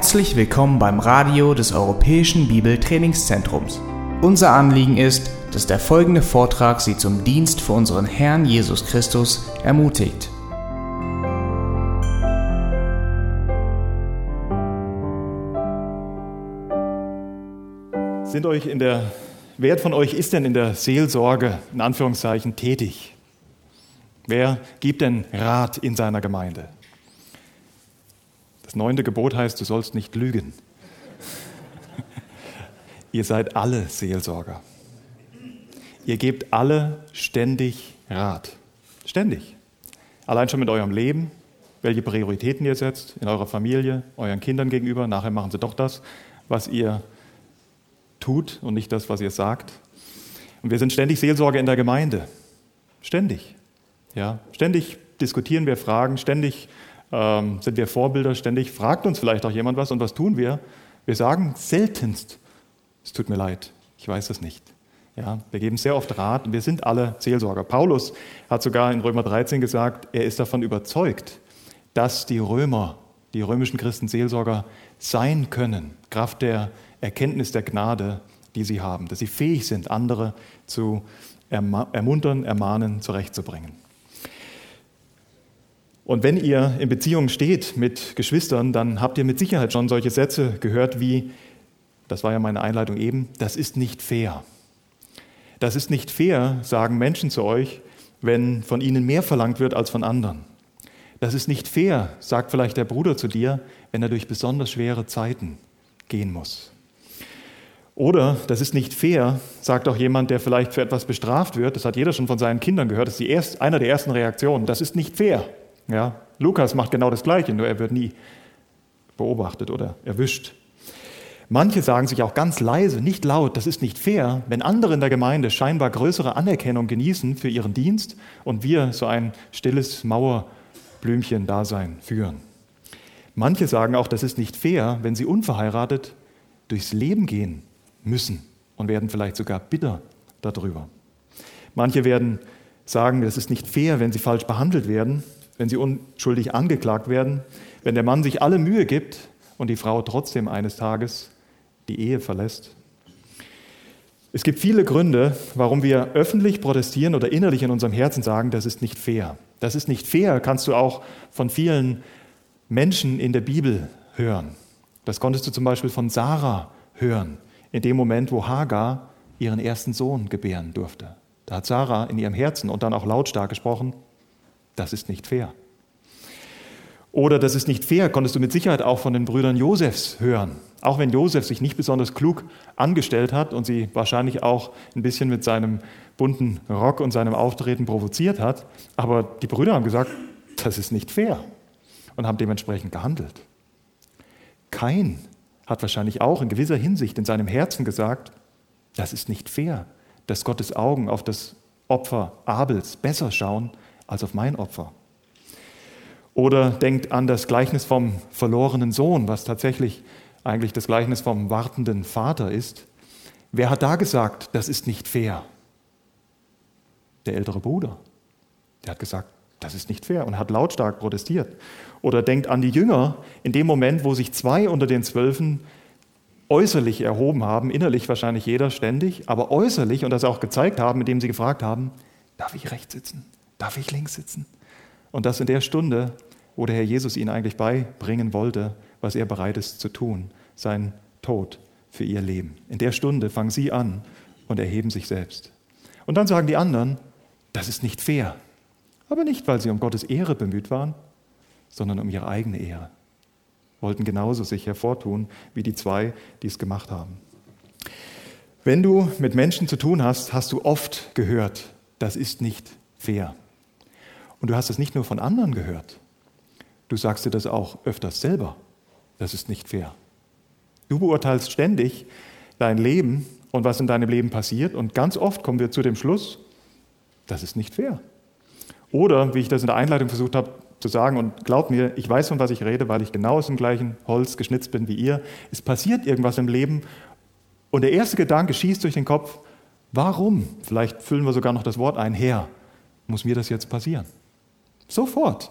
Herzlich willkommen beim Radio des Europäischen Bibeltrainingszentrums. Unser Anliegen ist, dass der folgende Vortrag Sie zum Dienst für unseren Herrn Jesus Christus ermutigt. Sind euch in der, wer von euch ist denn in der Seelsorge, in Anführungszeichen, tätig? Wer gibt denn Rat in seiner Gemeinde? Das neunte Gebot heißt, du sollst nicht lügen. Ihr seid alle Seelsorger. Ihr gebt alle ständig Rat. Ständig. Allein schon mit eurem Leben, welche Prioritäten ihr setzt, in eurer Familie, euren Kindern gegenüber. Nachher machen sie doch das, was ihr tut und nicht das, was ihr sagt. Und wir sind ständig Seelsorger in der Gemeinde. Ständig. Ja, ständig diskutieren wir Fragen, ständig ähm, sind wir Vorbilder ständig? Fragt uns vielleicht auch jemand was und was tun wir? Wir sagen seltenst, es tut mir leid, ich weiß es nicht. Ja, wir geben sehr oft Rat und wir sind alle Seelsorger. Paulus hat sogar in Römer 13 gesagt, er ist davon überzeugt, dass die Römer, die römischen Christen Seelsorger sein können, Kraft der Erkenntnis der Gnade, die sie haben, dass sie fähig sind, andere zu ermuntern, ermahnen, zurechtzubringen. Und wenn ihr in Beziehungen steht mit Geschwistern, dann habt ihr mit Sicherheit schon solche Sätze gehört wie, das war ja meine Einleitung eben, das ist nicht fair. Das ist nicht fair, sagen Menschen zu euch, wenn von ihnen mehr verlangt wird als von anderen. Das ist nicht fair, sagt vielleicht der Bruder zu dir, wenn er durch besonders schwere Zeiten gehen muss. Oder das ist nicht fair, sagt auch jemand, der vielleicht für etwas bestraft wird. Das hat jeder schon von seinen Kindern gehört. Das ist erst, einer der ersten Reaktionen. Das ist nicht fair. Ja, Lukas macht genau das Gleiche, nur er wird nie beobachtet oder erwischt. Manche sagen sich auch ganz leise, nicht laut, das ist nicht fair, wenn andere in der Gemeinde scheinbar größere Anerkennung genießen für ihren Dienst und wir so ein stilles Mauerblümchen-Dasein führen. Manche sagen auch, das ist nicht fair, wenn sie unverheiratet durchs Leben gehen müssen und werden vielleicht sogar bitter darüber. Manche werden sagen, das ist nicht fair, wenn sie falsch behandelt werden wenn sie unschuldig angeklagt werden, wenn der Mann sich alle Mühe gibt und die Frau trotzdem eines Tages die Ehe verlässt. Es gibt viele Gründe, warum wir öffentlich protestieren oder innerlich in unserem Herzen sagen, das ist nicht fair. Das ist nicht fair, kannst du auch von vielen Menschen in der Bibel hören. Das konntest du zum Beispiel von Sarah hören, in dem Moment, wo Hagar ihren ersten Sohn gebären durfte. Da hat Sarah in ihrem Herzen und dann auch lautstark gesprochen, das ist nicht fair. Oder das ist nicht fair, konntest du mit Sicherheit auch von den Brüdern Josefs hören. Auch wenn Josef sich nicht besonders klug angestellt hat und sie wahrscheinlich auch ein bisschen mit seinem bunten Rock und seinem Auftreten provoziert hat. Aber die Brüder haben gesagt, das ist nicht fair und haben dementsprechend gehandelt. Kain hat wahrscheinlich auch in gewisser Hinsicht in seinem Herzen gesagt, das ist nicht fair, dass Gottes Augen auf das Opfer Abels besser schauen als auf mein Opfer. Oder denkt an das Gleichnis vom verlorenen Sohn, was tatsächlich eigentlich das Gleichnis vom wartenden Vater ist. Wer hat da gesagt, das ist nicht fair? Der ältere Bruder. Der hat gesagt, das ist nicht fair und hat lautstark protestiert. Oder denkt an die Jünger, in dem Moment, wo sich zwei unter den Zwölfen äußerlich erhoben haben, innerlich wahrscheinlich jeder ständig, aber äußerlich und das auch gezeigt haben, indem sie gefragt haben, darf ich rechts sitzen? Darf ich links sitzen? Und das in der Stunde, wo der Herr Jesus ihnen eigentlich beibringen wollte, was er bereit ist zu tun, sein Tod für ihr Leben. In der Stunde fangen sie an und erheben sich selbst. Und dann sagen die anderen, das ist nicht fair. Aber nicht, weil sie um Gottes Ehre bemüht waren, sondern um ihre eigene Ehre. Wollten genauso sich hervortun wie die zwei, die es gemacht haben. Wenn du mit Menschen zu tun hast, hast du oft gehört, das ist nicht fair. Und du hast es nicht nur von anderen gehört, du sagst dir das auch öfters selber. Das ist nicht fair. Du beurteilst ständig dein Leben und was in deinem Leben passiert und ganz oft kommen wir zu dem Schluss, das ist nicht fair. Oder, wie ich das in der Einleitung versucht habe zu sagen, und glaub mir, ich weiß, von was ich rede, weil ich genau aus dem gleichen Holz geschnitzt bin wie ihr, es passiert irgendwas im Leben und der erste Gedanke schießt durch den Kopf, warum? Vielleicht füllen wir sogar noch das Wort ein, Herr, muss mir das jetzt passieren? Sofort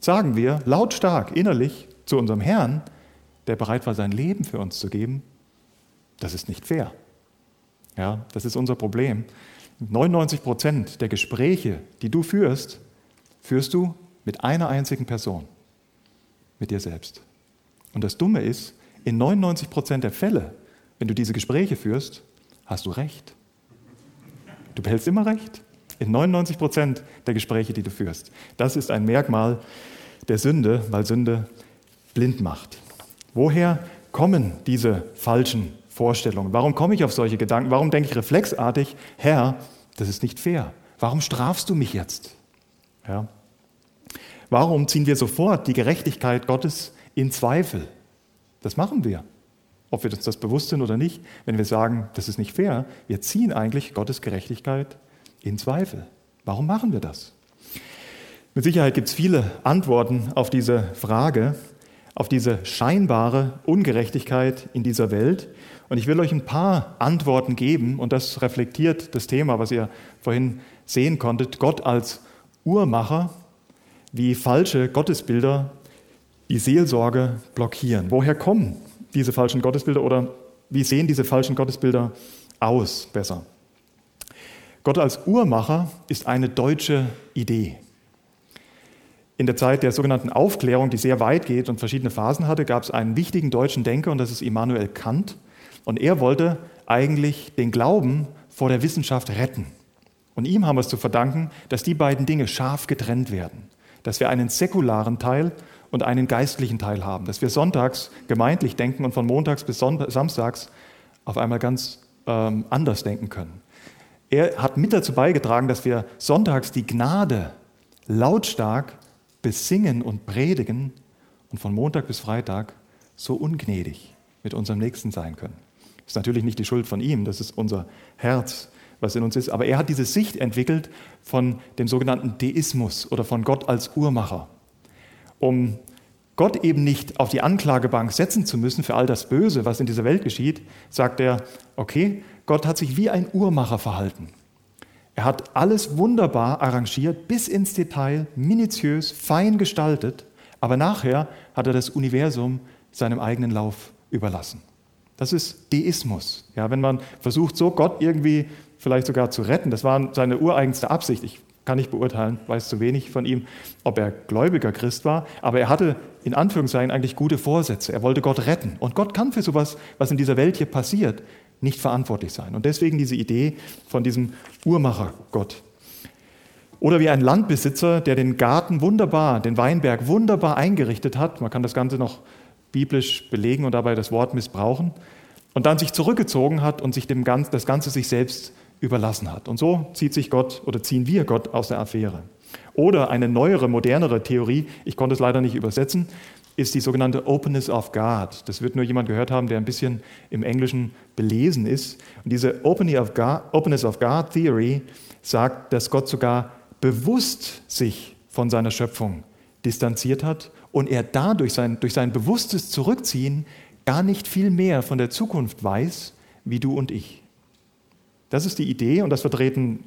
sagen wir lautstark innerlich zu unserem Herrn, der bereit war, sein Leben für uns zu geben, das ist nicht fair. Ja, das ist unser Problem. 99 Prozent der Gespräche, die du führst, führst du mit einer einzigen Person, mit dir selbst. Und das Dumme ist, in 99 Prozent der Fälle, wenn du diese Gespräche führst, hast du recht. Du behältst immer recht. In 99 Prozent der Gespräche, die du führst. Das ist ein Merkmal der Sünde, weil Sünde blind macht. Woher kommen diese falschen Vorstellungen? Warum komme ich auf solche Gedanken? Warum denke ich reflexartig, Herr, das ist nicht fair? Warum strafst du mich jetzt? Ja. Warum ziehen wir sofort die Gerechtigkeit Gottes in Zweifel? Das machen wir. Ob wir uns das bewusst sind oder nicht, wenn wir sagen, das ist nicht fair, wir ziehen eigentlich Gottes Gerechtigkeit in Zweifel. Warum machen wir das? Mit Sicherheit gibt es viele Antworten auf diese Frage, auf diese scheinbare Ungerechtigkeit in dieser Welt. Und ich will euch ein paar Antworten geben und das reflektiert das Thema, was ihr vorhin sehen konntet, Gott als Uhrmacher, wie falsche Gottesbilder die Seelsorge blockieren. Woher kommen diese falschen Gottesbilder oder wie sehen diese falschen Gottesbilder aus besser? Gott als Uhrmacher ist eine deutsche Idee. In der Zeit der sogenannten Aufklärung, die sehr weit geht und verschiedene Phasen hatte, gab es einen wichtigen deutschen Denker und das ist Immanuel Kant. Und er wollte eigentlich den Glauben vor der Wissenschaft retten. Und ihm haben wir es zu verdanken, dass die beiden Dinge scharf getrennt werden. Dass wir einen säkularen Teil und einen geistlichen Teil haben. Dass wir sonntags gemeintlich denken und von montags bis samstags auf einmal ganz ähm, anders denken können. Er hat mit dazu beigetragen, dass wir sonntags die Gnade lautstark besingen und predigen und von Montag bis Freitag so ungnädig mit unserem Nächsten sein können. Das ist natürlich nicht die Schuld von ihm, das ist unser Herz, was in uns ist. Aber er hat diese Sicht entwickelt von dem sogenannten Deismus oder von Gott als Uhrmacher um Gott eben nicht auf die Anklagebank setzen zu müssen für all das Böse, was in dieser Welt geschieht, sagt er, okay, Gott hat sich wie ein Uhrmacher verhalten. Er hat alles wunderbar arrangiert, bis ins Detail, minutiös, fein gestaltet, aber nachher hat er das Universum seinem eigenen Lauf überlassen. Das ist Deismus. Ja, wenn man versucht, so Gott irgendwie vielleicht sogar zu retten, das war seine ureigenste Absicht. Ich kann ich beurteilen, weiß zu wenig von ihm, ob er gläubiger Christ war, aber er hatte in Anführungszeichen eigentlich gute Vorsätze. Er wollte Gott retten. Und Gott kann für sowas, was in dieser Welt hier passiert, nicht verantwortlich sein. Und deswegen diese Idee von diesem Uhrmacher-Gott. Oder wie ein Landbesitzer, der den Garten wunderbar, den Weinberg wunderbar eingerichtet hat. Man kann das Ganze noch biblisch belegen und dabei das Wort missbrauchen. Und dann sich zurückgezogen hat und sich dem Ganzen, das Ganze sich selbst überlassen hat. Und so zieht sich Gott oder ziehen wir Gott aus der Affäre. Oder eine neuere, modernere Theorie, ich konnte es leider nicht übersetzen, ist die sogenannte Openness of God. Das wird nur jemand gehört haben, der ein bisschen im Englischen belesen ist. Und diese Openness of God, Theory sagt, dass Gott sogar bewusst sich von seiner Schöpfung distanziert hat und er dadurch sein, durch sein bewusstes Zurückziehen gar nicht viel mehr von der Zukunft weiß, wie du und ich. Das ist die Idee und das vertreten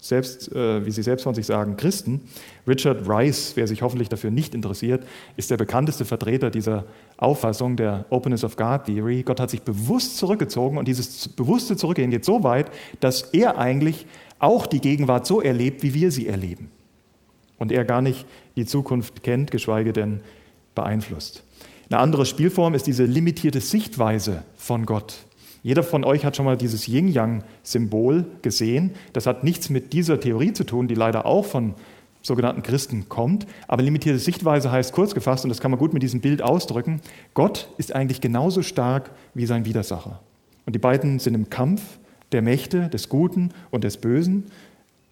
selbst, äh, wie Sie selbst von sich sagen, Christen. Richard Rice, wer sich hoffentlich dafür nicht interessiert, ist der bekannteste Vertreter dieser Auffassung der Openness of God Theory. Gott hat sich bewusst zurückgezogen und dieses bewusste Zurückgehen geht so weit, dass er eigentlich auch die Gegenwart so erlebt, wie wir sie erleben. Und er gar nicht die Zukunft kennt, geschweige denn beeinflusst. Eine andere Spielform ist diese limitierte Sichtweise von Gott. Jeder von euch hat schon mal dieses Yin-Yang-Symbol gesehen. Das hat nichts mit dieser Theorie zu tun, die leider auch von sogenannten Christen kommt. Aber limitierte Sichtweise heißt kurz gefasst, und das kann man gut mit diesem Bild ausdrücken, Gott ist eigentlich genauso stark wie sein Widersacher. Und die beiden sind im Kampf der Mächte, des Guten und des Bösen.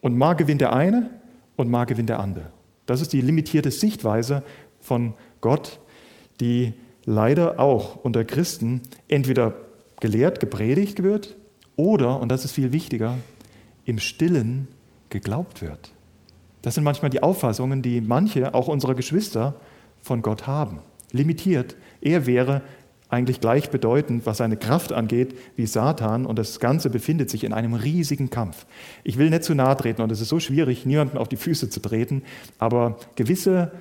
Und mal gewinnt der eine und mal gewinnt der andere. Das ist die limitierte Sichtweise von Gott, die leider auch unter Christen entweder gelehrt, gepredigt wird oder, und das ist viel wichtiger, im Stillen geglaubt wird. Das sind manchmal die Auffassungen, die manche, auch unsere Geschwister, von Gott haben. Limitiert. Er wäre eigentlich gleichbedeutend, was seine Kraft angeht, wie Satan und das Ganze befindet sich in einem riesigen Kampf. Ich will nicht zu nahe treten und es ist so schwierig, niemanden auf die Füße zu treten, aber gewisse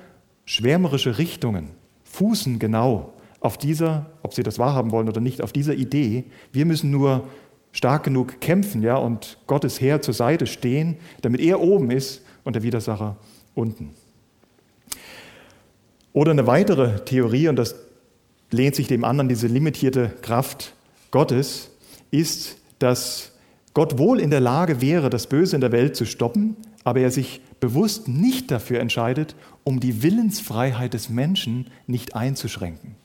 schwärmerische Richtungen fußen genau auf dieser, ob sie das wahrhaben wollen oder nicht, auf dieser Idee. Wir müssen nur stark genug kämpfen, ja, und Gottes Heer zur Seite stehen, damit er oben ist und der Widersacher unten. Oder eine weitere Theorie, und das lehnt sich dem an, diese limitierte Kraft Gottes, ist, dass Gott wohl in der Lage wäre, das Böse in der Welt zu stoppen, aber er sich bewusst nicht dafür entscheidet, um die Willensfreiheit des Menschen nicht einzuschränken.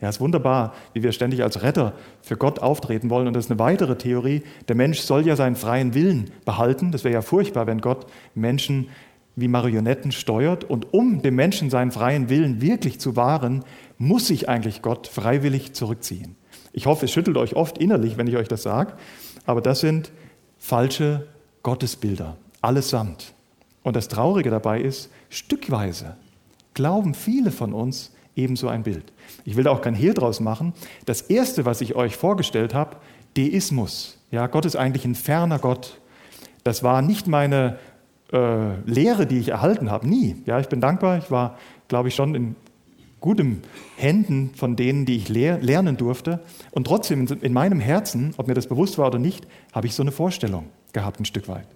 Ja, es ist wunderbar, wie wir ständig als Retter für Gott auftreten wollen. Und das ist eine weitere Theorie. Der Mensch soll ja seinen freien Willen behalten. Das wäre ja furchtbar, wenn Gott Menschen wie Marionetten steuert. Und um dem Menschen seinen freien Willen wirklich zu wahren, muss sich eigentlich Gott freiwillig zurückziehen. Ich hoffe, es schüttelt euch oft innerlich, wenn ich euch das sage. Aber das sind falsche Gottesbilder, allesamt. Und das Traurige dabei ist, stückweise glauben viele von uns ebenso ein Bild. Ich will da auch kein Hehl draus machen. Das erste, was ich euch vorgestellt habe, Deismus. Ja, Gott ist eigentlich ein ferner Gott. Das war nicht meine äh, Lehre, die ich erhalten habe, nie. Ja, ich bin dankbar. Ich war, glaube ich, schon in guten Händen von denen, die ich lehr lernen durfte. Und trotzdem in meinem Herzen, ob mir das bewusst war oder nicht, habe ich so eine Vorstellung gehabt, ein Stück weit.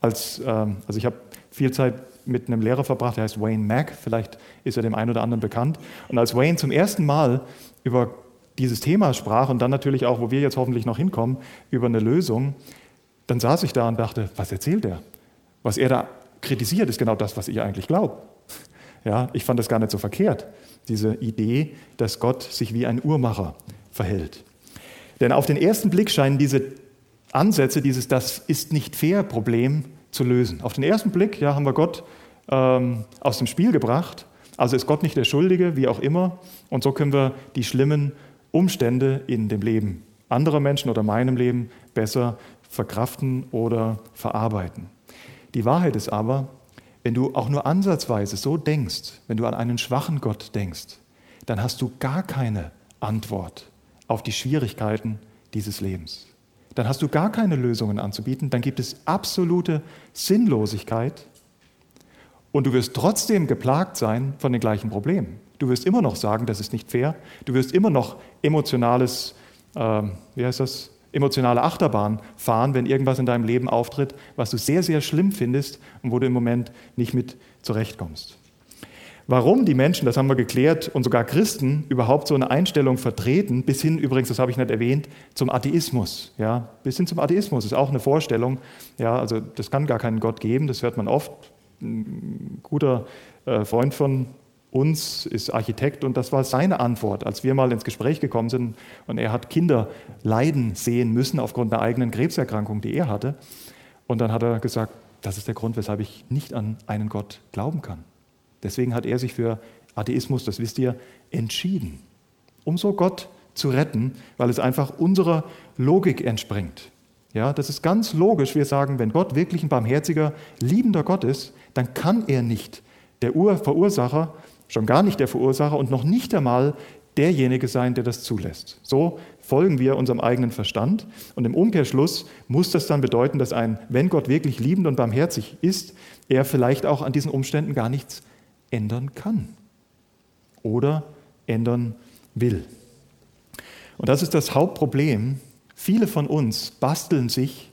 Als, ähm, also ich habe viel Zeit mit einem Lehrer verbracht, der heißt Wayne Mack, vielleicht ist er dem einen oder anderen bekannt. Und als Wayne zum ersten Mal über dieses Thema sprach und dann natürlich auch, wo wir jetzt hoffentlich noch hinkommen, über eine Lösung, dann saß ich da und dachte, was erzählt er? Was er da kritisiert, ist genau das, was ich eigentlich glaube. Ja, ich fand das gar nicht so verkehrt, diese Idee, dass Gott sich wie ein Uhrmacher verhält. Denn auf den ersten Blick scheinen diese Ansätze, dieses Das ist nicht fair Problem zu lösen. Auf den ersten Blick ja, haben wir Gott ähm, aus dem Spiel gebracht. Also ist Gott nicht der Schuldige, wie auch immer. Und so können wir die schlimmen Umstände in dem Leben anderer Menschen oder meinem Leben besser verkraften oder verarbeiten. Die Wahrheit ist aber, wenn du auch nur ansatzweise so denkst, wenn du an einen schwachen Gott denkst, dann hast du gar keine Antwort auf die Schwierigkeiten dieses Lebens dann hast du gar keine Lösungen anzubieten, dann gibt es absolute Sinnlosigkeit und du wirst trotzdem geplagt sein von den gleichen Problemen. Du wirst immer noch sagen, das ist nicht fair, du wirst immer noch emotionales, äh, wie heißt das, emotionale Achterbahn fahren, wenn irgendwas in deinem Leben auftritt, was du sehr, sehr schlimm findest und wo du im Moment nicht mit zurechtkommst. Warum die Menschen, das haben wir geklärt, und sogar Christen überhaupt so eine Einstellung vertreten, bis hin übrigens, das habe ich nicht erwähnt, zum Atheismus. Ja, bis hin zum Atheismus ist auch eine Vorstellung. Ja, also das kann gar keinen Gott geben, das hört man oft. Ein guter äh, Freund von uns ist Architekt und das war seine Antwort, als wir mal ins Gespräch gekommen sind und er hat Kinder leiden sehen müssen aufgrund einer eigenen Krebserkrankung, die er hatte. Und dann hat er gesagt, das ist der Grund, weshalb ich nicht an einen Gott glauben kann. Deswegen hat er sich für Atheismus, das wisst ihr, entschieden, um so Gott zu retten, weil es einfach unserer Logik entspringt. Ja, das ist ganz logisch. Wir sagen, wenn Gott wirklich ein barmherziger, liebender Gott ist, dann kann er nicht der Ur Verursacher, schon gar nicht der Verursacher und noch nicht einmal derjenige sein, der das zulässt. So folgen wir unserem eigenen Verstand und im Umkehrschluss muss das dann bedeuten, dass ein, wenn Gott wirklich liebend und barmherzig ist, er vielleicht auch an diesen Umständen gar nichts ändern kann oder ändern will. Und das ist das Hauptproblem. Viele von uns basteln sich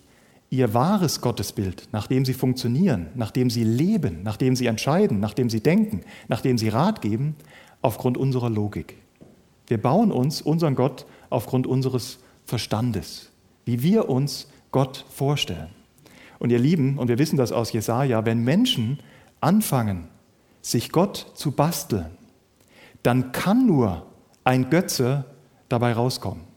ihr wahres Gottesbild, nachdem sie funktionieren, nachdem sie leben, nachdem sie entscheiden, nachdem sie denken, nachdem sie Rat geben, aufgrund unserer Logik. Wir bauen uns unseren Gott aufgrund unseres Verstandes, wie wir uns Gott vorstellen. Und ihr Lieben, und wir wissen das aus Jesaja, wenn Menschen anfangen, sich Gott zu basteln, dann kann nur ein Götze dabei rauskommen.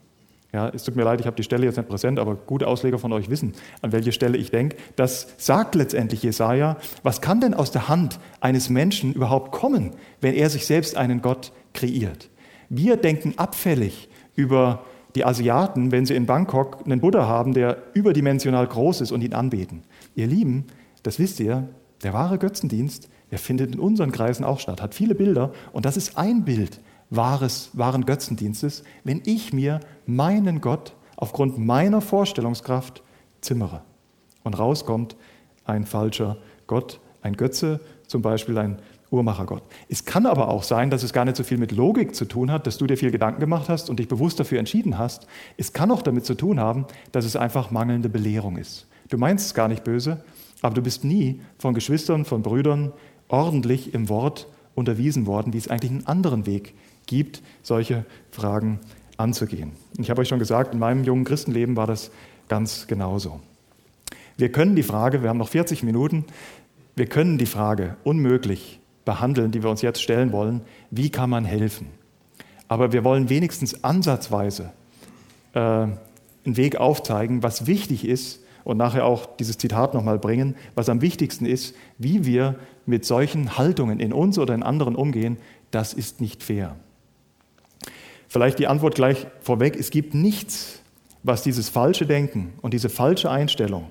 Ja, es tut mir leid, ich habe die Stelle jetzt nicht präsent, aber gute Ausleger von euch wissen, an welche Stelle ich denke. Das sagt letztendlich Jesaja. Was kann denn aus der Hand eines Menschen überhaupt kommen, wenn er sich selbst einen Gott kreiert? Wir denken abfällig über die Asiaten, wenn sie in Bangkok einen Buddha haben, der überdimensional groß ist und ihn anbeten. Ihr Lieben, das wisst ihr, der wahre Götzendienst der findet in unseren Kreisen auch statt, hat viele Bilder und das ist ein Bild wahres, wahren Götzendienstes, wenn ich mir meinen Gott aufgrund meiner Vorstellungskraft zimmere. Und rauskommt ein falscher Gott, ein Götze, zum Beispiel ein Uhrmachergott. Es kann aber auch sein, dass es gar nicht so viel mit Logik zu tun hat, dass du dir viel Gedanken gemacht hast und dich bewusst dafür entschieden hast. Es kann auch damit zu tun haben, dass es einfach mangelnde Belehrung ist. Du meinst es gar nicht böse, aber du bist nie von Geschwistern, von Brüdern ordentlich im Wort unterwiesen worden, wie es eigentlich einen anderen Weg gibt, solche Fragen anzugehen. Ich habe euch schon gesagt, in meinem jungen Christenleben war das ganz genauso. Wir können die Frage, wir haben noch 40 Minuten, wir können die Frage unmöglich behandeln, die wir uns jetzt stellen wollen, wie kann man helfen? Aber wir wollen wenigstens ansatzweise äh, einen Weg aufzeigen, was wichtig ist und nachher auch dieses Zitat nochmal bringen, was am wichtigsten ist, wie wir mit solchen Haltungen in uns oder in anderen umgehen, das ist nicht fair. Vielleicht die Antwort gleich vorweg, es gibt nichts, was dieses falsche Denken und diese falsche Einstellung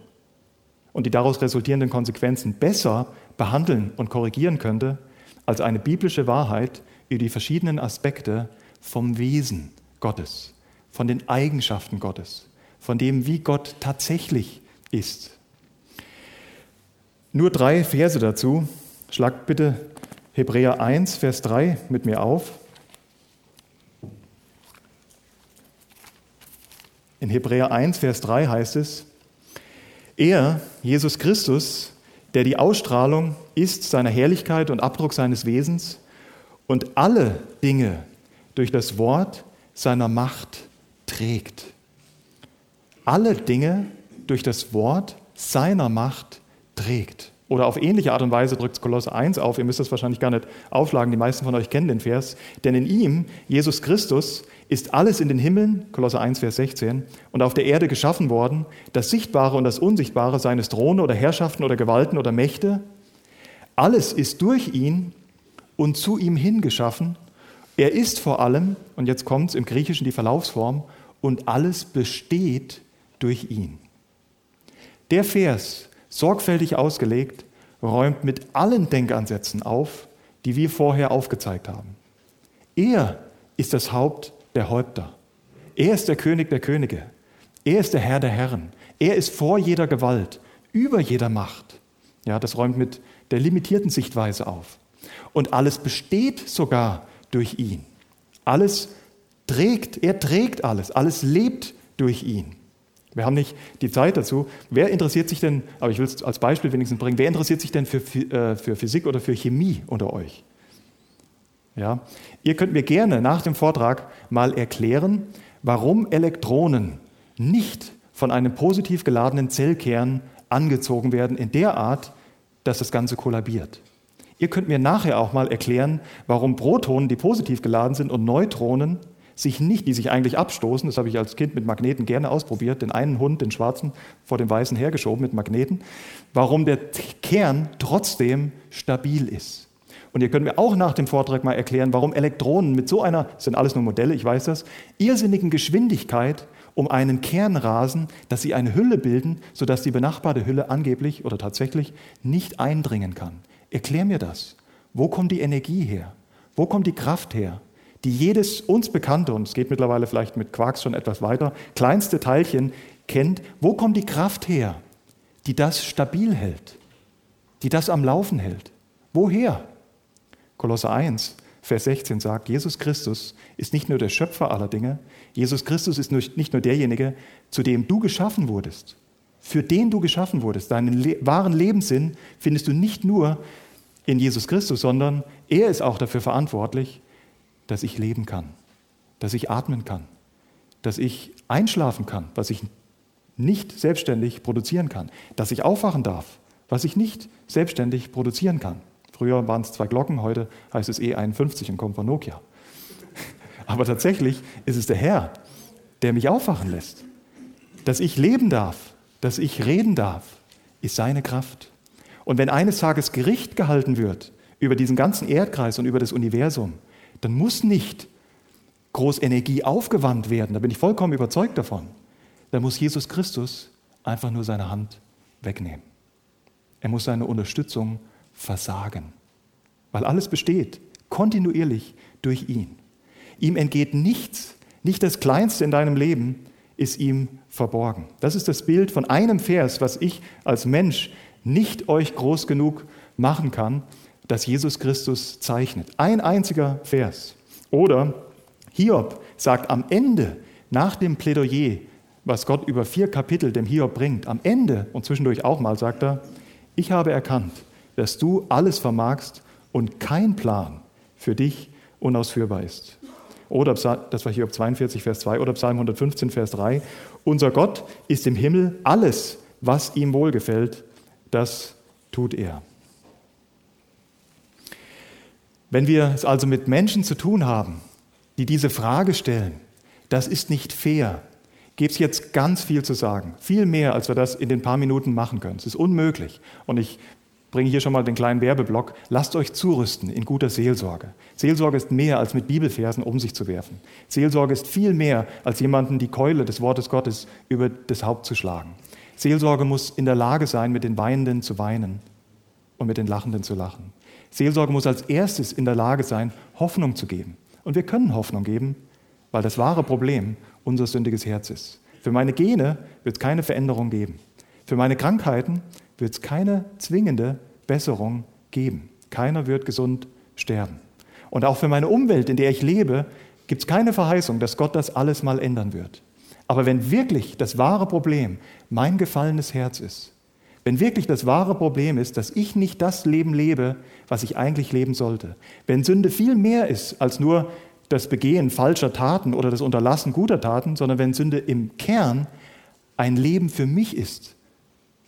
und die daraus resultierenden Konsequenzen besser behandeln und korrigieren könnte, als eine biblische Wahrheit über die verschiedenen Aspekte vom Wesen Gottes, von den Eigenschaften Gottes, von dem, wie Gott tatsächlich ist. Nur drei Verse dazu. Schlagt bitte Hebräer 1, Vers 3 mit mir auf. In Hebräer 1, Vers 3 heißt es, er, Jesus Christus, der die Ausstrahlung ist seiner Herrlichkeit und Abdruck seines Wesens und alle Dinge durch das Wort seiner Macht trägt. Alle Dinge durch das Wort seiner Macht trägt. Oder auf ähnliche Art und Weise drückt es Kolosse 1 auf. Ihr müsst das wahrscheinlich gar nicht aufschlagen. Die meisten von euch kennen den Vers. Denn in ihm, Jesus Christus, ist alles in den Himmeln, Kolosse 1, Vers 16, und auf der Erde geschaffen worden, das Sichtbare und das Unsichtbare, seines Throne oder Herrschaften oder Gewalten oder Mächte. Alles ist durch ihn und zu ihm hingeschaffen. Er ist vor allem, und jetzt kommt es im Griechischen die Verlaufsform, und alles besteht durch ihn. Der Vers sorgfältig ausgelegt, räumt mit allen Denkansätzen auf, die wir vorher aufgezeigt haben. Er ist das Haupt der Häupter. Er ist der König der Könige. Er ist der Herr der Herren. Er ist vor jeder Gewalt, über jeder Macht. Ja, das räumt mit der limitierten Sichtweise auf. Und alles besteht sogar durch ihn. Alles trägt, er trägt alles, alles lebt durch ihn. Wir haben nicht die Zeit dazu. Wer interessiert sich denn, aber ich will es als Beispiel wenigstens bringen, wer interessiert sich denn für, äh, für Physik oder für Chemie unter euch? Ja? Ihr könnt mir gerne nach dem Vortrag mal erklären, warum Elektronen nicht von einem positiv geladenen Zellkern angezogen werden in der Art, dass das Ganze kollabiert. Ihr könnt mir nachher auch mal erklären, warum Protonen, die positiv geladen sind, und Neutronen sich nicht, die sich eigentlich abstoßen, das habe ich als Kind mit Magneten gerne ausprobiert, den einen Hund, den schwarzen, vor dem weißen hergeschoben mit Magneten, warum der Kern trotzdem stabil ist. Und ihr könnt mir auch nach dem Vortrag mal erklären, warum Elektronen mit so einer, das sind alles nur Modelle, ich weiß das, irrsinnigen Geschwindigkeit um einen Kern rasen, dass sie eine Hülle bilden, sodass die benachbarte Hülle angeblich oder tatsächlich nicht eindringen kann. Erklär mir das. Wo kommt die Energie her? Wo kommt die Kraft her? Die jedes uns bekannte, und es geht mittlerweile vielleicht mit Quarks schon etwas weiter, kleinste Teilchen kennt, wo kommt die Kraft her, die das stabil hält, die das am Laufen hält? Woher? Kolosse 1, Vers 16 sagt, Jesus Christus ist nicht nur der Schöpfer aller Dinge, Jesus Christus ist nicht nur derjenige, zu dem du geschaffen wurdest, für den du geschaffen wurdest. Deinen wahren Lebenssinn findest du nicht nur in Jesus Christus, sondern er ist auch dafür verantwortlich, dass ich leben kann, dass ich atmen kann, dass ich einschlafen kann, was ich nicht selbstständig produzieren kann, dass ich aufwachen darf, was ich nicht selbstständig produzieren kann. Früher waren es zwei Glocken, heute heißt es E51 und kommt von Nokia. Aber tatsächlich ist es der Herr, der mich aufwachen lässt. Dass ich leben darf, dass ich reden darf, ist seine Kraft. Und wenn eines Tages Gericht gehalten wird über diesen ganzen Erdkreis und über das Universum, dann muss nicht groß Energie aufgewandt werden, da bin ich vollkommen überzeugt davon. Dann muss Jesus Christus einfach nur seine Hand wegnehmen. Er muss seine Unterstützung versagen, weil alles besteht kontinuierlich durch ihn. Ihm entgeht nichts, nicht das Kleinste in deinem Leben ist ihm verborgen. Das ist das Bild von einem Vers, was ich als Mensch nicht euch groß genug machen kann, das Jesus Christus zeichnet. Ein einziger Vers. Oder Hiob sagt am Ende, nach dem Plädoyer, was Gott über vier Kapitel dem Hiob bringt, am Ende und zwischendurch auch mal sagt er, ich habe erkannt, dass du alles vermagst und kein Plan für dich unausführbar ist. Oder, das war Hiob 42, Vers 2, oder Psalm 115, Vers 3, unser Gott ist im Himmel, alles, was ihm wohlgefällt, das tut er. Wenn wir es also mit Menschen zu tun haben, die diese Frage stellen, das ist nicht fair, gibt es jetzt ganz viel zu sagen. Viel mehr, als wir das in den paar Minuten machen können. Es ist unmöglich. Und ich bringe hier schon mal den kleinen Werbeblock. Lasst euch zurüsten in guter Seelsorge. Seelsorge ist mehr, als mit Bibelversen um sich zu werfen. Seelsorge ist viel mehr, als jemanden die Keule des Wortes Gottes über das Haupt zu schlagen. Seelsorge muss in der Lage sein, mit den Weinenden zu weinen und mit den Lachenden zu lachen. Seelsorge muss als erstes in der Lage sein, Hoffnung zu geben. Und wir können Hoffnung geben, weil das wahre Problem unser sündiges Herz ist. Für meine Gene wird es keine Veränderung geben. Für meine Krankheiten wird es keine zwingende Besserung geben. Keiner wird gesund sterben. Und auch für meine Umwelt, in der ich lebe, gibt es keine Verheißung, dass Gott das alles mal ändern wird. Aber wenn wirklich das wahre Problem mein gefallenes Herz ist, wenn wirklich das wahre Problem ist, dass ich nicht das Leben lebe, was ich eigentlich leben sollte, wenn Sünde viel mehr ist als nur das Begehen falscher Taten oder das Unterlassen guter Taten, sondern wenn Sünde im Kern ein Leben für mich ist,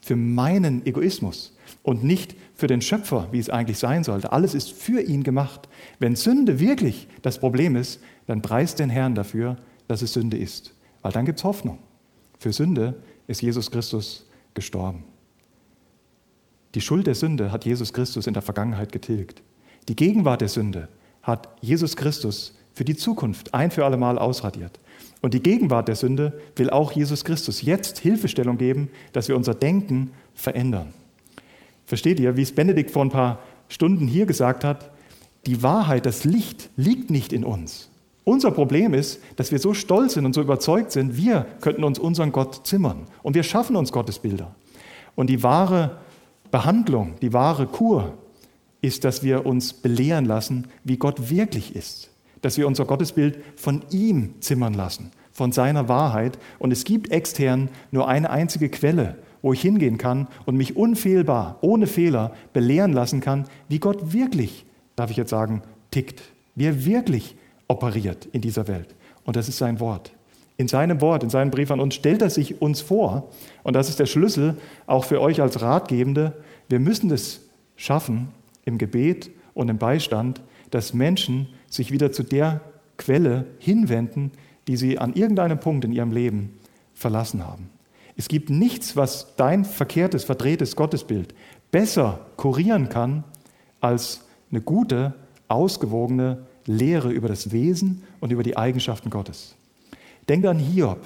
für meinen Egoismus und nicht für den Schöpfer, wie es eigentlich sein sollte. Alles ist für ihn gemacht. Wenn Sünde wirklich das Problem ist, dann preist den Herrn dafür, dass es Sünde ist, weil dann gibt es Hoffnung. Für Sünde ist Jesus Christus gestorben. Die Schuld der Sünde hat Jesus Christus in der Vergangenheit getilgt. Die Gegenwart der Sünde hat Jesus Christus für die Zukunft ein für alle Mal ausradiert. Und die Gegenwart der Sünde will auch Jesus Christus jetzt Hilfestellung geben, dass wir unser Denken verändern. Versteht ihr, wie es Benedikt vor ein paar Stunden hier gesagt hat? Die Wahrheit, das Licht liegt nicht in uns. Unser Problem ist, dass wir so stolz sind und so überzeugt sind, wir könnten uns unseren Gott zimmern. Und wir schaffen uns Gottesbilder. Und die wahre Behandlung, die wahre Kur ist, dass wir uns belehren lassen, wie Gott wirklich ist. Dass wir unser Gottesbild von ihm zimmern lassen, von seiner Wahrheit. Und es gibt extern nur eine einzige Quelle, wo ich hingehen kann und mich unfehlbar, ohne Fehler belehren lassen kann, wie Gott wirklich, darf ich jetzt sagen, tickt, wie er wirklich operiert in dieser Welt. Und das ist sein Wort. In seinem Wort, in seinem Brief an uns stellt er sich uns vor. Und das ist der Schlüssel auch für euch als Ratgebende. Wir müssen es schaffen, im Gebet und im Beistand, dass Menschen sich wieder zu der Quelle hinwenden, die sie an irgendeinem Punkt in ihrem Leben verlassen haben. Es gibt nichts, was dein verkehrtes, verdrehtes Gottesbild besser kurieren kann, als eine gute, ausgewogene Lehre über das Wesen und über die Eigenschaften Gottes. Denkt an Hiob.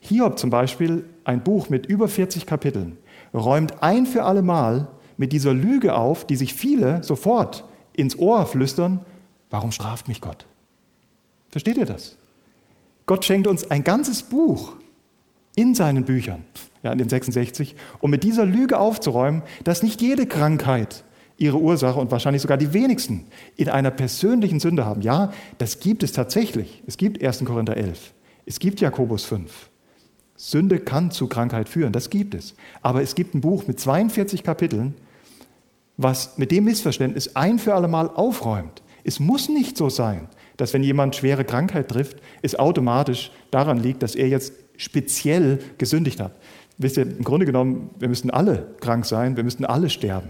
Hiob zum Beispiel, ein Buch mit über 40 Kapiteln, räumt ein für alle Mal mit dieser Lüge auf, die sich viele sofort ins Ohr flüstern, warum straft mich Gott? Versteht ihr das? Gott schenkt uns ein ganzes Buch in seinen Büchern, ja, in den 66, um mit dieser Lüge aufzuräumen, dass nicht jede Krankheit ihre Ursache und wahrscheinlich sogar die wenigsten in einer persönlichen Sünde haben. Ja, das gibt es tatsächlich. Es gibt 1. Korinther 11. Es gibt Jakobus 5. Sünde kann zu Krankheit führen, das gibt es. Aber es gibt ein Buch mit 42 Kapiteln, was mit dem Missverständnis ein für alle Mal aufräumt. Es muss nicht so sein, dass wenn jemand schwere Krankheit trifft, es automatisch daran liegt, dass er jetzt speziell gesündigt hat. Wisst ihr, im Grunde genommen, wir müssten alle krank sein, wir müssten alle sterben.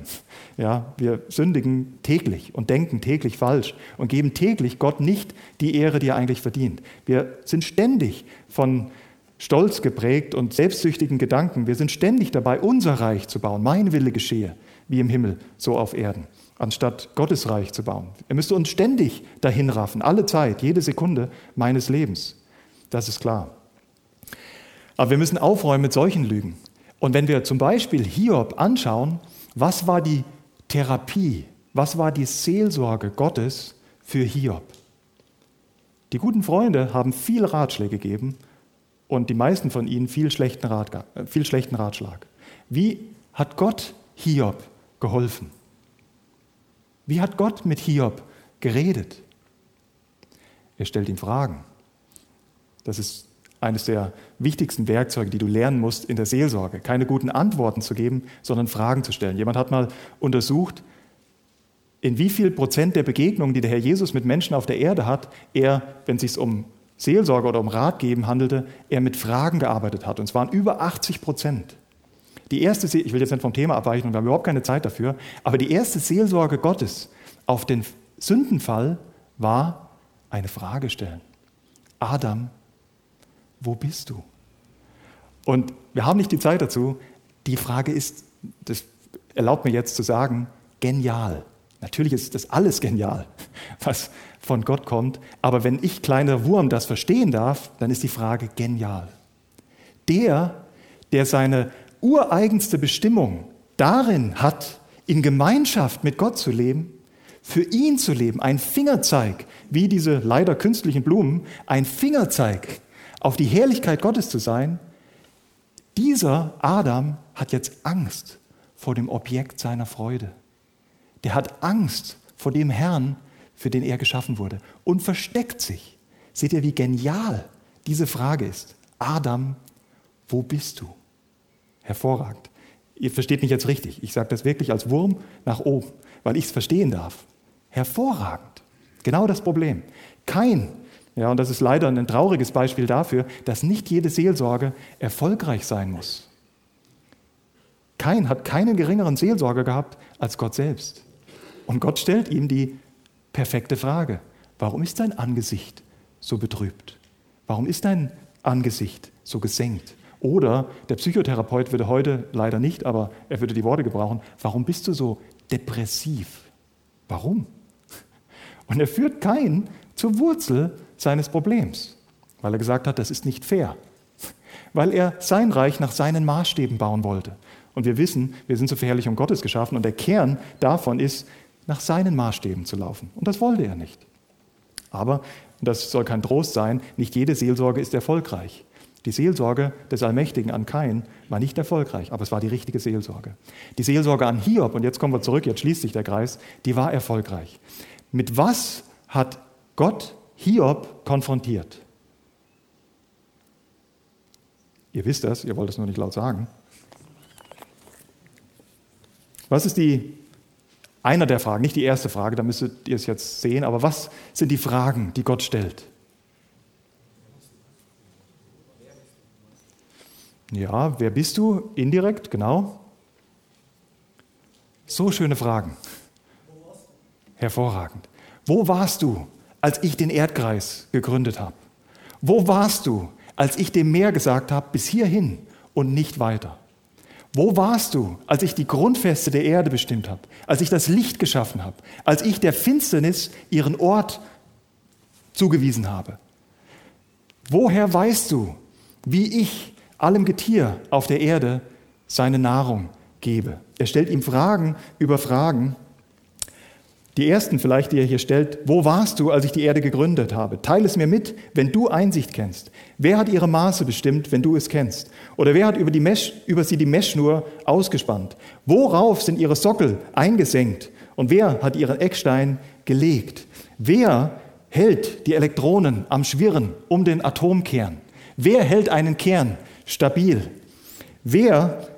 Ja, wir sündigen täglich und denken täglich falsch und geben täglich Gott nicht die Ehre, die er eigentlich verdient. Wir sind ständig von Stolz geprägt und selbstsüchtigen Gedanken. Wir sind ständig dabei, unser Reich zu bauen. Mein Wille geschehe, wie im Himmel, so auf Erden, anstatt Gottes Reich zu bauen. Er müsste uns ständig dahin raffen, alle Zeit, jede Sekunde meines Lebens. Das ist klar. Aber wir müssen aufräumen mit solchen Lügen. Und wenn wir zum Beispiel Hiob anschauen, was war die Therapie, was war die Seelsorge Gottes für Hiob? Die guten Freunde haben viel Ratschläge gegeben und die meisten von ihnen viel schlechten, Rat, viel schlechten Ratschlag. Wie hat Gott Hiob geholfen? Wie hat Gott mit Hiob geredet? Er stellt ihm Fragen. Das ist eines der wichtigsten Werkzeuge, die du lernen musst in der Seelsorge. Keine guten Antworten zu geben, sondern Fragen zu stellen. Jemand hat mal untersucht, in wie viel Prozent der Begegnungen, die der Herr Jesus mit Menschen auf der Erde hat, er, wenn es sich um Seelsorge oder um Ratgeben handelte, er mit Fragen gearbeitet hat. Und es waren über 80 Prozent. Die erste, ich will jetzt nicht vom Thema abweichen, wir haben überhaupt keine Zeit dafür, aber die erste Seelsorge Gottes auf den Sündenfall war eine Frage stellen. Adam, wo bist du? Und wir haben nicht die Zeit dazu. Die Frage ist, das erlaubt mir jetzt zu sagen, genial. Natürlich ist das alles genial, was von Gott kommt, aber wenn ich kleiner Wurm das verstehen darf, dann ist die Frage genial. Der, der seine ureigenste Bestimmung darin hat, in Gemeinschaft mit Gott zu leben, für ihn zu leben, ein Fingerzeig, wie diese leider künstlichen Blumen, ein Fingerzeig auf die Herrlichkeit Gottes zu sein, dieser Adam hat jetzt Angst vor dem Objekt seiner Freude. Der hat Angst vor dem Herrn, für den er geschaffen wurde und versteckt sich. Seht ihr, wie genial diese Frage ist? Adam, wo bist du? Hervorragend. Ihr versteht mich jetzt richtig. Ich sage das wirklich als Wurm nach oben, weil ich es verstehen darf. Hervorragend. Genau das Problem. Kein, ja, und das ist leider ein trauriges Beispiel dafür, dass nicht jede Seelsorge erfolgreich sein muss. Kein hat keinen geringeren Seelsorger gehabt als Gott selbst. Und Gott stellt ihm die perfekte Frage. Warum ist dein Angesicht so betrübt? Warum ist dein Angesicht so gesenkt? Oder der Psychotherapeut würde heute leider nicht, aber er würde die Worte gebrauchen, warum bist du so depressiv? Warum? Und er führt keinen zur Wurzel seines Problems, weil er gesagt hat, das ist nicht fair, weil er sein Reich nach seinen Maßstäben bauen wollte. Und wir wissen, wir sind zur Verherrlichung Gottes geschaffen und der Kern davon ist, nach seinen Maßstäben zu laufen. Und das wollte er nicht. Aber, und das soll kein Trost sein, nicht jede Seelsorge ist erfolgreich. Die Seelsorge des Allmächtigen an Kain war nicht erfolgreich, aber es war die richtige Seelsorge. Die Seelsorge an Hiob, und jetzt kommen wir zurück, jetzt schließt sich der Kreis, die war erfolgreich. Mit was hat Gott Hiob konfrontiert? Ihr wisst das, ihr wollt es nur nicht laut sagen. Was ist die einer der Fragen, nicht die erste Frage, da müsstet ihr es jetzt sehen, aber was sind die Fragen, die Gott stellt? Ja, wer bist du? Indirekt, genau. So schöne Fragen. Hervorragend. Wo warst du, als ich den Erdkreis gegründet habe? Wo warst du, als ich dem Meer gesagt habe, bis hierhin und nicht weiter? Wo warst du, als ich die Grundfeste der Erde bestimmt habe, als ich das Licht geschaffen habe, als ich der Finsternis ihren Ort zugewiesen habe? Woher weißt du, wie ich allem Getier auf der Erde seine Nahrung gebe? Er stellt ihm Fragen über Fragen die ersten vielleicht, die er hier stellt, wo warst du, als ich die Erde gegründet habe? Teile es mir mit, wenn du Einsicht kennst. Wer hat ihre Maße bestimmt, wenn du es kennst? Oder wer hat über, die Mesh, über sie die Meshschnur ausgespannt? Worauf sind ihre Sockel eingesenkt? Und wer hat ihren Eckstein gelegt? Wer hält die Elektronen am Schwirren um den Atomkern? Wer hält einen Kern stabil? Wer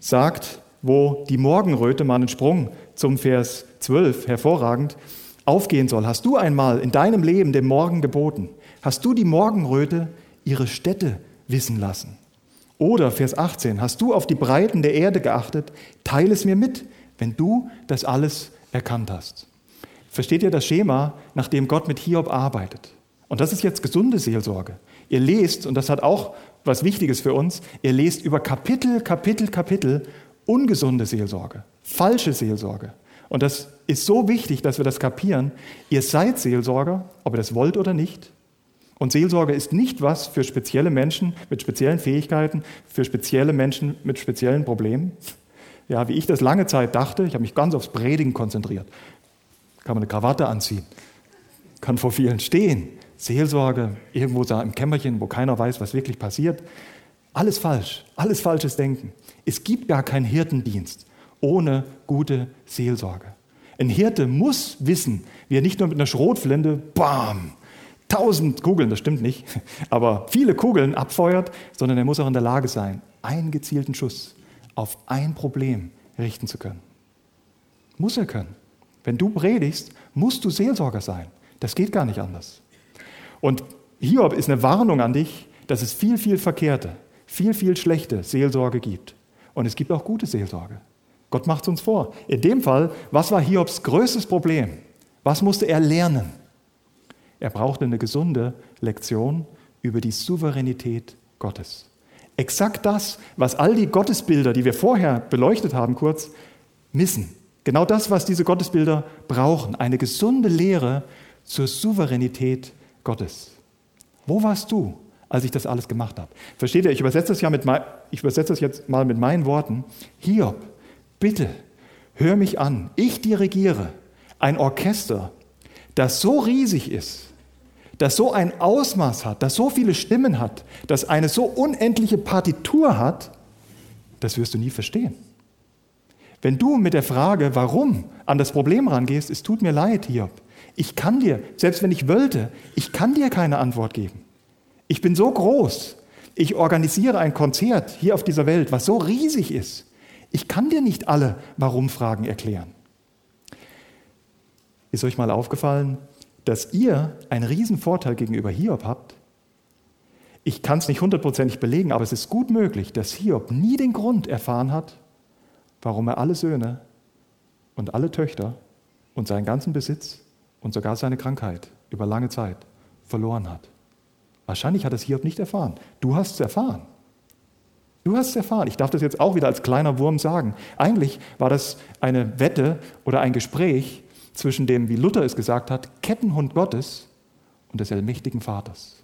sagt, wo die Morgenröte mal einen Sprung zum Vers 12, hervorragend, aufgehen soll. Hast du einmal in deinem Leben dem Morgen geboten? Hast du die Morgenröte ihre Städte wissen lassen? Oder Vers 18, hast du auf die Breiten der Erde geachtet? Teile es mir mit, wenn du das alles erkannt hast. Versteht ihr das Schema, nach dem Gott mit Hiob arbeitet? Und das ist jetzt gesunde Seelsorge. Ihr lest, und das hat auch was Wichtiges für uns, ihr lest über Kapitel, Kapitel, Kapitel ungesunde Seelsorge, falsche Seelsorge. Und das ist so wichtig, dass wir das kapieren. Ihr seid Seelsorger, ob ihr das wollt oder nicht. Und Seelsorge ist nicht was für spezielle Menschen mit speziellen Fähigkeiten, für spezielle Menschen mit speziellen Problemen. Ja, wie ich das lange Zeit dachte, ich habe mich ganz aufs Predigen konzentriert. Kann man eine Krawatte anziehen, kann vor vielen stehen. Seelsorge, irgendwo da im Kämmerchen, wo keiner weiß, was wirklich passiert. Alles falsch, alles falsches Denken. Es gibt gar keinen Hirtendienst ohne gute Seelsorge. Ein Hirte muss wissen, wie er nicht nur mit einer Schrotflinte, bam, tausend Kugeln, das stimmt nicht, aber viele Kugeln abfeuert, sondern er muss auch in der Lage sein, einen gezielten Schuss auf ein Problem richten zu können. Muss er können. Wenn du predigst, musst du Seelsorger sein. Das geht gar nicht anders. Und Hiob ist eine Warnung an dich, dass es viel, viel verkehrte, viel, viel schlechte Seelsorge gibt. Und es gibt auch gute Seelsorge. Gott macht es uns vor. In dem Fall, was war Hiobs größtes Problem? Was musste er lernen? Er brauchte eine gesunde Lektion über die Souveränität Gottes. Exakt das, was all die Gottesbilder, die wir vorher beleuchtet haben, kurz missen. Genau das, was diese Gottesbilder brauchen. Eine gesunde Lehre zur Souveränität Gottes. Wo warst du, als ich das alles gemacht habe? Versteht ihr, ich übersetze das, ja mit, ich übersetze das jetzt mal mit meinen Worten. Hiob, bitte, hör mich an. Ich dirigiere ein Orchester, das so riesig ist, das so ein Ausmaß hat, das so viele Stimmen hat, das eine so unendliche Partitur hat, das wirst du nie verstehen. Wenn du mit der Frage, warum, an das Problem rangehst, es tut mir leid, Hiob. Ich kann dir, selbst wenn ich wollte, ich kann dir keine Antwort geben. Ich bin so groß. Ich organisiere ein Konzert hier auf dieser Welt, was so riesig ist. Ich kann dir nicht alle Warum-Fragen erklären. Ist euch mal aufgefallen, dass ihr einen riesen Vorteil gegenüber Hiob habt? Ich kann es nicht hundertprozentig belegen, aber es ist gut möglich, dass Hiob nie den Grund erfahren hat, warum er alle Söhne und alle Töchter und seinen ganzen Besitz und sogar seine Krankheit über lange Zeit verloren hat. Wahrscheinlich hat es Hiob nicht erfahren. Du hast es erfahren. Du hast es erfahren. Ich darf das jetzt auch wieder als kleiner Wurm sagen. Eigentlich war das eine Wette oder ein Gespräch zwischen dem, wie Luther es gesagt hat, Kettenhund Gottes und des allmächtigen Vaters.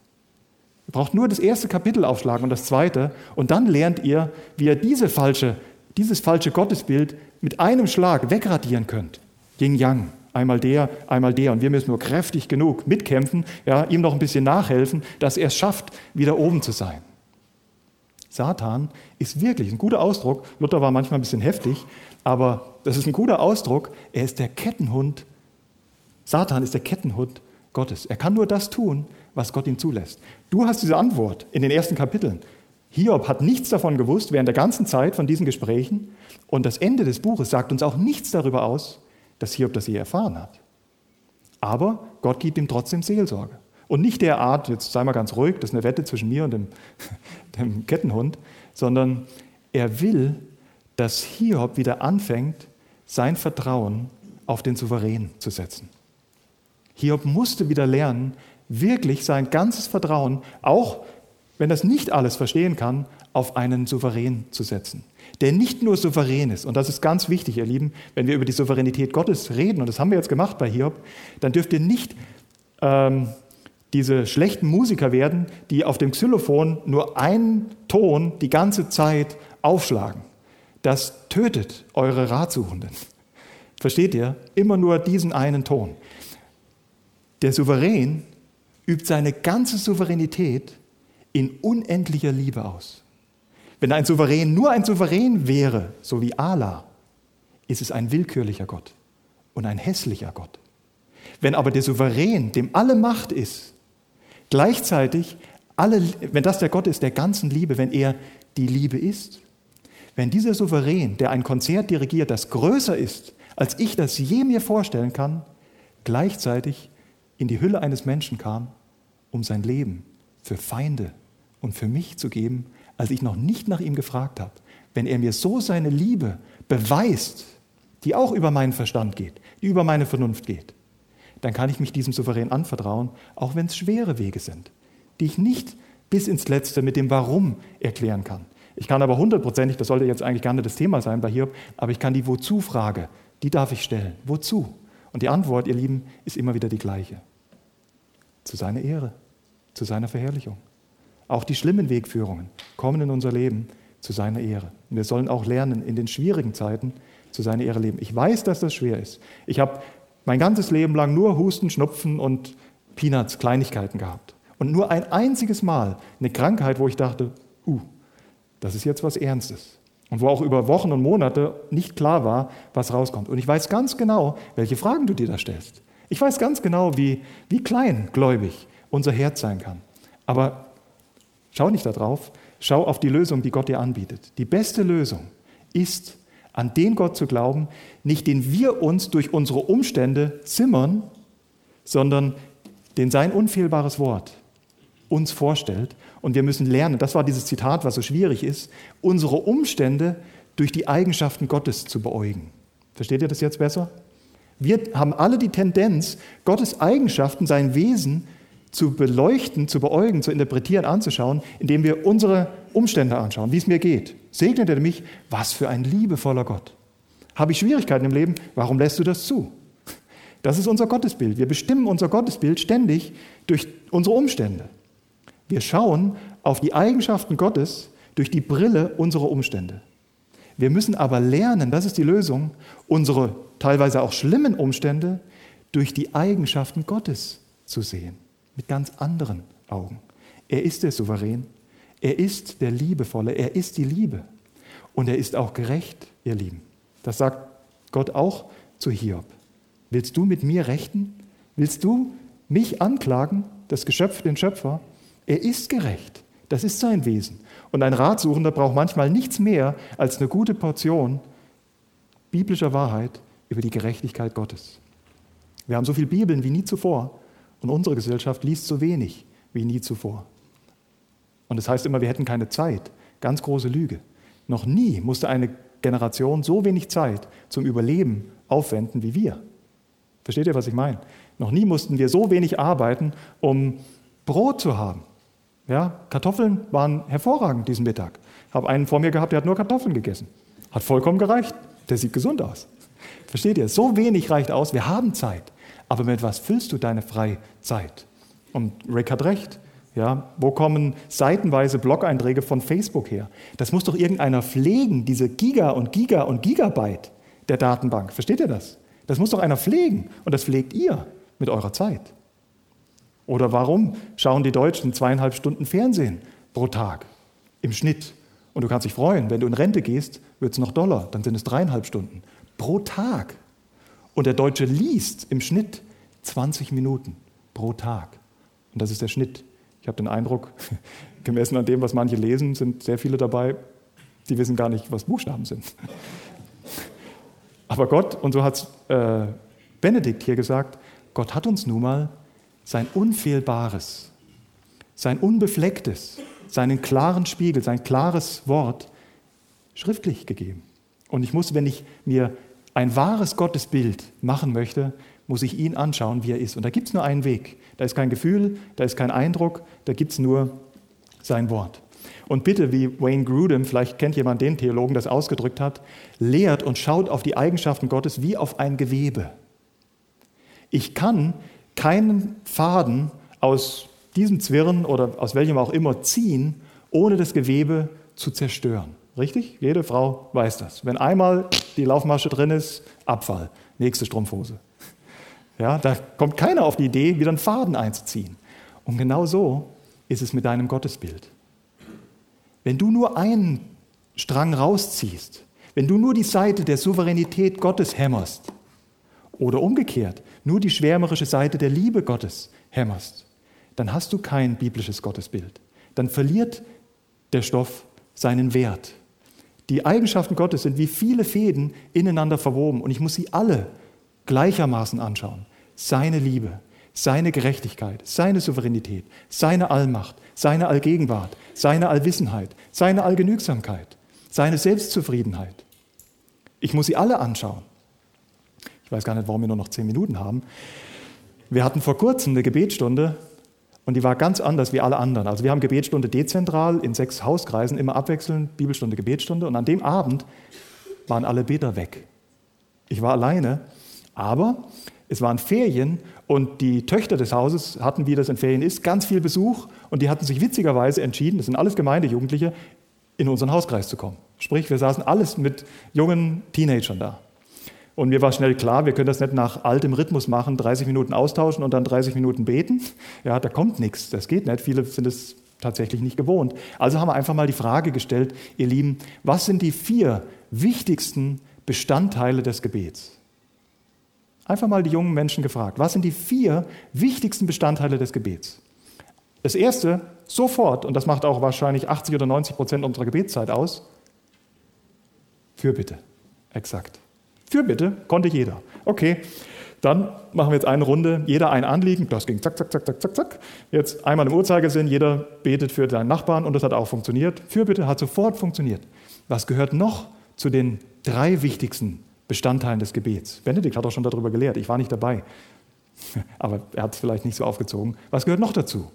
Ihr braucht nur das erste Kapitel aufschlagen und das zweite und dann lernt ihr, wie ihr diese falsche, dieses falsche Gottesbild mit einem Schlag wegradieren könnt. Yin Yang. Einmal der, einmal der. Und wir müssen nur kräftig genug mitkämpfen, ja, ihm noch ein bisschen nachhelfen, dass er es schafft, wieder oben zu sein. Satan ist wirklich ein guter Ausdruck. Luther war manchmal ein bisschen heftig, aber das ist ein guter Ausdruck. Er ist der Kettenhund. Satan ist der Kettenhund Gottes. Er kann nur das tun, was Gott ihm zulässt. Du hast diese Antwort in den ersten Kapiteln. Hiob hat nichts davon gewusst während der ganzen Zeit von diesen Gesprächen. Und das Ende des Buches sagt uns auch nichts darüber aus, dass Hiob das je erfahren hat. Aber Gott gibt ihm trotzdem Seelsorge. Und nicht der Art, jetzt sei mal ganz ruhig, das ist eine Wette zwischen mir und dem, dem Kettenhund, sondern er will, dass Hiob wieder anfängt, sein Vertrauen auf den Souverän zu setzen. Hiob musste wieder lernen, wirklich sein ganzes Vertrauen, auch wenn er nicht alles verstehen kann, auf einen Souverän zu setzen der nicht nur souverän ist, und das ist ganz wichtig, ihr Lieben, wenn wir über die Souveränität Gottes reden, und das haben wir jetzt gemacht bei Hiob, dann dürft ihr nicht ähm, diese schlechten Musiker werden, die auf dem Xylophon nur einen Ton die ganze Zeit aufschlagen. Das tötet eure Ratsuchenden. Versteht ihr? Immer nur diesen einen Ton. Der Souverän übt seine ganze Souveränität in unendlicher Liebe aus. Wenn ein Souverän nur ein Souverän wäre, so wie Allah, ist es ein willkürlicher Gott und ein hässlicher Gott. Wenn aber der Souverän, dem alle Macht ist, gleichzeitig alle, wenn das der Gott ist der ganzen Liebe, wenn er die Liebe ist, wenn dieser Souverän, der ein Konzert dirigiert, das größer ist, als ich das je mir vorstellen kann, gleichzeitig in die Hülle eines Menschen kam, um sein Leben für Feinde und für mich zu geben, als ich noch nicht nach ihm gefragt habe, wenn er mir so seine Liebe beweist, die auch über meinen Verstand geht, die über meine Vernunft geht, dann kann ich mich diesem Souverän anvertrauen, auch wenn es schwere Wege sind, die ich nicht bis ins Letzte mit dem Warum erklären kann. Ich kann aber hundertprozentig, das sollte jetzt eigentlich gar nicht das Thema sein bei Hiob, aber ich kann die Wozu-Frage, die darf ich stellen. Wozu? Und die Antwort, ihr Lieben, ist immer wieder die gleiche. Zu seiner Ehre, zu seiner Verherrlichung. Auch die schlimmen Wegführungen kommen in unser Leben zu seiner Ehre. Wir sollen auch lernen, in den schwierigen Zeiten zu seiner Ehre leben. Ich weiß, dass das schwer ist. Ich habe mein ganzes Leben lang nur Husten, Schnupfen und Peanuts, Kleinigkeiten gehabt. Und nur ein einziges Mal eine Krankheit, wo ich dachte, uh, das ist jetzt was Ernstes. Und wo auch über Wochen und Monate nicht klar war, was rauskommt. Und ich weiß ganz genau, welche Fragen du dir da stellst. Ich weiß ganz genau, wie, wie kleingläubig unser Herz sein kann. Aber schau nicht darauf, schau auf die Lösung, die Gott dir anbietet. Die beste Lösung ist, an den Gott zu glauben, nicht den wir uns durch unsere Umstände zimmern, sondern den sein unfehlbares Wort uns vorstellt. Und wir müssen lernen, das war dieses Zitat, was so schwierig ist, unsere Umstände durch die Eigenschaften Gottes zu beäugen. Versteht ihr das jetzt besser? Wir haben alle die Tendenz, Gottes Eigenschaften, sein Wesen zu beleuchten, zu beäugen, zu interpretieren, anzuschauen, indem wir unsere Umstände anschauen, wie es mir geht. Segnet er mich? Was für ein liebevoller Gott. Habe ich Schwierigkeiten im Leben? Warum lässt du das zu? Das ist unser Gottesbild. Wir bestimmen unser Gottesbild ständig durch unsere Umstände. Wir schauen auf die Eigenschaften Gottes durch die Brille unserer Umstände. Wir müssen aber lernen, das ist die Lösung, unsere teilweise auch schlimmen Umstände durch die Eigenschaften Gottes zu sehen, mit ganz anderen Augen. Er ist der Souverän, er ist der Liebevolle, er ist die Liebe und er ist auch gerecht, ihr Lieben. Das sagt Gott auch zu Hiob. Willst du mit mir rechten? Willst du mich anklagen, das Geschöpf, den Schöpfer? Er ist gerecht. Das ist sein Wesen. Und ein Ratsuchender braucht manchmal nichts mehr als eine gute Portion biblischer Wahrheit über die Gerechtigkeit Gottes. Wir haben so viele Bibeln wie nie zuvor und unsere Gesellschaft liest so wenig wie nie zuvor. Und das heißt immer, wir hätten keine Zeit. Ganz große Lüge. Noch nie musste eine Generation so wenig Zeit zum Überleben aufwenden wie wir. Versteht ihr, was ich meine? Noch nie mussten wir so wenig arbeiten, um Brot zu haben. Ja, Kartoffeln waren hervorragend diesen Mittag. Habe einen vor mir gehabt, der hat nur Kartoffeln gegessen. Hat vollkommen gereicht. Der sieht gesund aus. Versteht ihr? So wenig reicht aus. Wir haben Zeit. Aber mit was füllst du deine Freizeit? Und Rick hat recht. Ja, wo kommen seitenweise Blog-Einträge von Facebook her? Das muss doch irgendeiner pflegen, diese Giga und Giga und Gigabyte der Datenbank. Versteht ihr das? Das muss doch einer pflegen. Und das pflegt ihr mit eurer Zeit. Oder warum schauen die Deutschen zweieinhalb Stunden Fernsehen pro Tag im Schnitt? Und du kannst dich freuen, wenn du in Rente gehst, wird es noch Dollar, dann sind es dreieinhalb Stunden pro Tag. Und der Deutsche liest im Schnitt 20 Minuten pro Tag. Und das ist der Schnitt. Ich habe den Eindruck, gemessen an dem, was manche lesen, sind sehr viele dabei, die wissen gar nicht, was Buchstaben sind. Aber Gott, und so hat es äh, Benedikt hier gesagt, Gott hat uns nun mal sein Unfehlbares, sein Unbeflecktes, seinen klaren Spiegel, sein klares Wort schriftlich gegeben. Und ich muss, wenn ich mir ein wahres Gottesbild machen möchte, muss ich ihn anschauen, wie er ist. Und da gibt es nur einen Weg. Da ist kein Gefühl, da ist kein Eindruck, da gibt es nur sein Wort. Und bitte, wie Wayne Grudem, vielleicht kennt jemand den Theologen, das ausgedrückt hat, lehrt und schaut auf die Eigenschaften Gottes wie auf ein Gewebe. Ich kann keinen Faden aus diesem Zwirn oder aus welchem auch immer ziehen, ohne das Gewebe zu zerstören. Richtig? Jede Frau weiß das. Wenn einmal die Laufmasche drin ist, Abfall, nächste Strumpfhose. Ja, da kommt keiner auf die Idee, wieder einen Faden einzuziehen. Und genau so ist es mit deinem Gottesbild. Wenn du nur einen Strang rausziehst, wenn du nur die Seite der Souveränität Gottes hämmerst, oder umgekehrt, nur die schwärmerische Seite der Liebe Gottes hämmerst, dann hast du kein biblisches Gottesbild. Dann verliert der Stoff seinen Wert. Die Eigenschaften Gottes sind wie viele Fäden ineinander verwoben und ich muss sie alle gleichermaßen anschauen. Seine Liebe, seine Gerechtigkeit, seine Souveränität, seine Allmacht, seine Allgegenwart, seine Allwissenheit, seine Allgenügsamkeit, seine Selbstzufriedenheit. Ich muss sie alle anschauen. Ich weiß gar nicht, warum wir nur noch zehn Minuten haben. Wir hatten vor kurzem eine Gebetsstunde und die war ganz anders wie alle anderen. Also wir haben Gebetsstunde dezentral in sechs Hauskreisen, immer abwechselnd, Bibelstunde, Gebetsstunde. Und an dem Abend waren alle Beter weg. Ich war alleine, aber es waren Ferien und die Töchter des Hauses hatten, wie das in Ferien ist, ganz viel Besuch und die hatten sich witzigerweise entschieden, das sind alles Gemeindejugendliche, in unseren Hauskreis zu kommen. Sprich, wir saßen alles mit jungen Teenagern da. Und mir war schnell klar, wir können das nicht nach altem Rhythmus machen, 30 Minuten austauschen und dann 30 Minuten beten. Ja, da kommt nichts, das geht nicht. Viele sind es tatsächlich nicht gewohnt. Also haben wir einfach mal die Frage gestellt, ihr Lieben, was sind die vier wichtigsten Bestandteile des Gebets? Einfach mal die jungen Menschen gefragt, was sind die vier wichtigsten Bestandteile des Gebets? Das erste, sofort, und das macht auch wahrscheinlich 80 oder 90 Prozent unserer Gebetszeit aus, Fürbitte. Exakt. Fürbitte konnte jeder. Okay, dann machen wir jetzt eine Runde, jeder ein Anliegen, das ging zack, zack, zack, zack, zack, zack. Jetzt einmal im Uhrzeigersinn, jeder betet für seinen Nachbarn und das hat auch funktioniert. Fürbitte hat sofort funktioniert. Was gehört noch zu den drei wichtigsten Bestandteilen des Gebets? Benedikt hat auch schon darüber gelehrt, ich war nicht dabei, aber er hat es vielleicht nicht so aufgezogen. Was gehört noch dazu?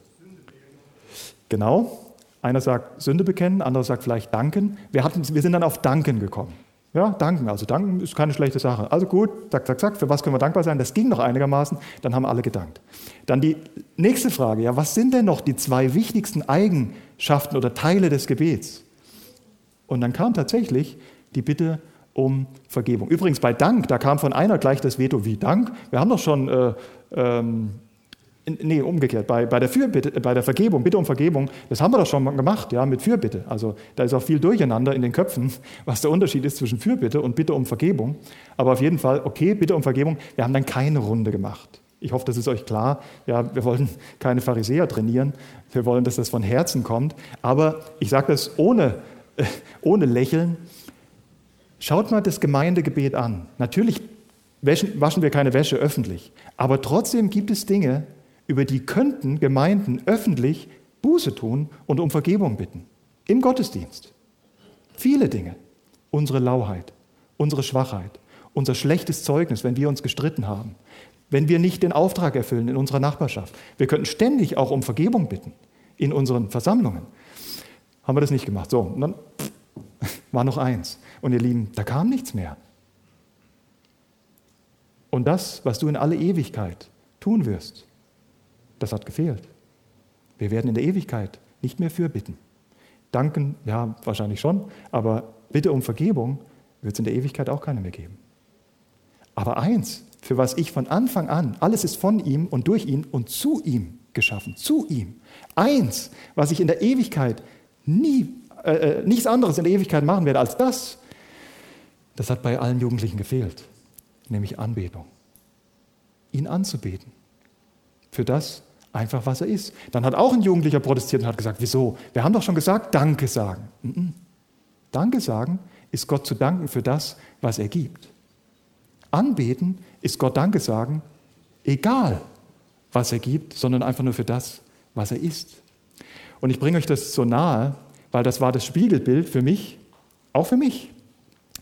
Genau, einer sagt Sünde bekennen, anderer sagt vielleicht danken. Wir, hatten, wir sind dann auf Danken gekommen. Ja, danken. Also danken ist keine schlechte Sache. Also gut, zack, zack, zack, für was können wir dankbar sein? Das ging noch einigermaßen, dann haben alle gedankt. Dann die nächste Frage, ja, was sind denn noch die zwei wichtigsten Eigenschaften oder Teile des Gebets? Und dann kam tatsächlich die Bitte um Vergebung. Übrigens bei Dank, da kam von einer gleich das Veto, wie Dank? Wir haben doch schon äh, ähm, Nee, umgekehrt. Bei, bei, der Fürbitte, bei der Vergebung, Bitte um Vergebung, das haben wir doch schon mal gemacht, ja, mit Fürbitte. Also da ist auch viel Durcheinander in den Köpfen, was der Unterschied ist zwischen Fürbitte und Bitte um Vergebung. Aber auf jeden Fall, okay, Bitte um Vergebung. Wir haben dann keine Runde gemacht. Ich hoffe, das ist euch klar. Ja, wir wollen keine Pharisäer trainieren. Wir wollen, dass das von Herzen kommt. Aber ich sage das ohne, äh, ohne Lächeln. Schaut mal das Gemeindegebet an. Natürlich waschen wir keine Wäsche öffentlich. Aber trotzdem gibt es Dinge, über die könnten Gemeinden öffentlich Buße tun und um Vergebung bitten. Im Gottesdienst. Viele Dinge. Unsere Lauheit, unsere Schwachheit, unser schlechtes Zeugnis, wenn wir uns gestritten haben, wenn wir nicht den Auftrag erfüllen in unserer Nachbarschaft. Wir könnten ständig auch um Vergebung bitten in unseren Versammlungen. Haben wir das nicht gemacht. So, und dann war noch eins. Und ihr Lieben, da kam nichts mehr. Und das, was du in alle Ewigkeit tun wirst, das hat gefehlt. Wir werden in der Ewigkeit nicht mehr fürbitten. Danken, ja, wahrscheinlich schon, aber Bitte um Vergebung wird es in der Ewigkeit auch keine mehr geben. Aber eins, für was ich von Anfang an, alles ist von ihm und durch ihn und zu ihm geschaffen, zu ihm. Eins, was ich in der Ewigkeit nie, äh, äh nichts anderes in der Ewigkeit machen werde als das, das hat bei allen Jugendlichen gefehlt, nämlich Anbetung. Ihn anzubeten. Für das, einfach was er ist. Dann hat auch ein Jugendlicher protestiert und hat gesagt, wieso? Wir haben doch schon gesagt, Danke sagen. Danke sagen ist Gott zu danken für das, was er gibt. Anbeten ist Gott Danke sagen, egal was er gibt, sondern einfach nur für das, was er ist. Und ich bringe euch das so nahe, weil das war das Spiegelbild für mich, auch für mich.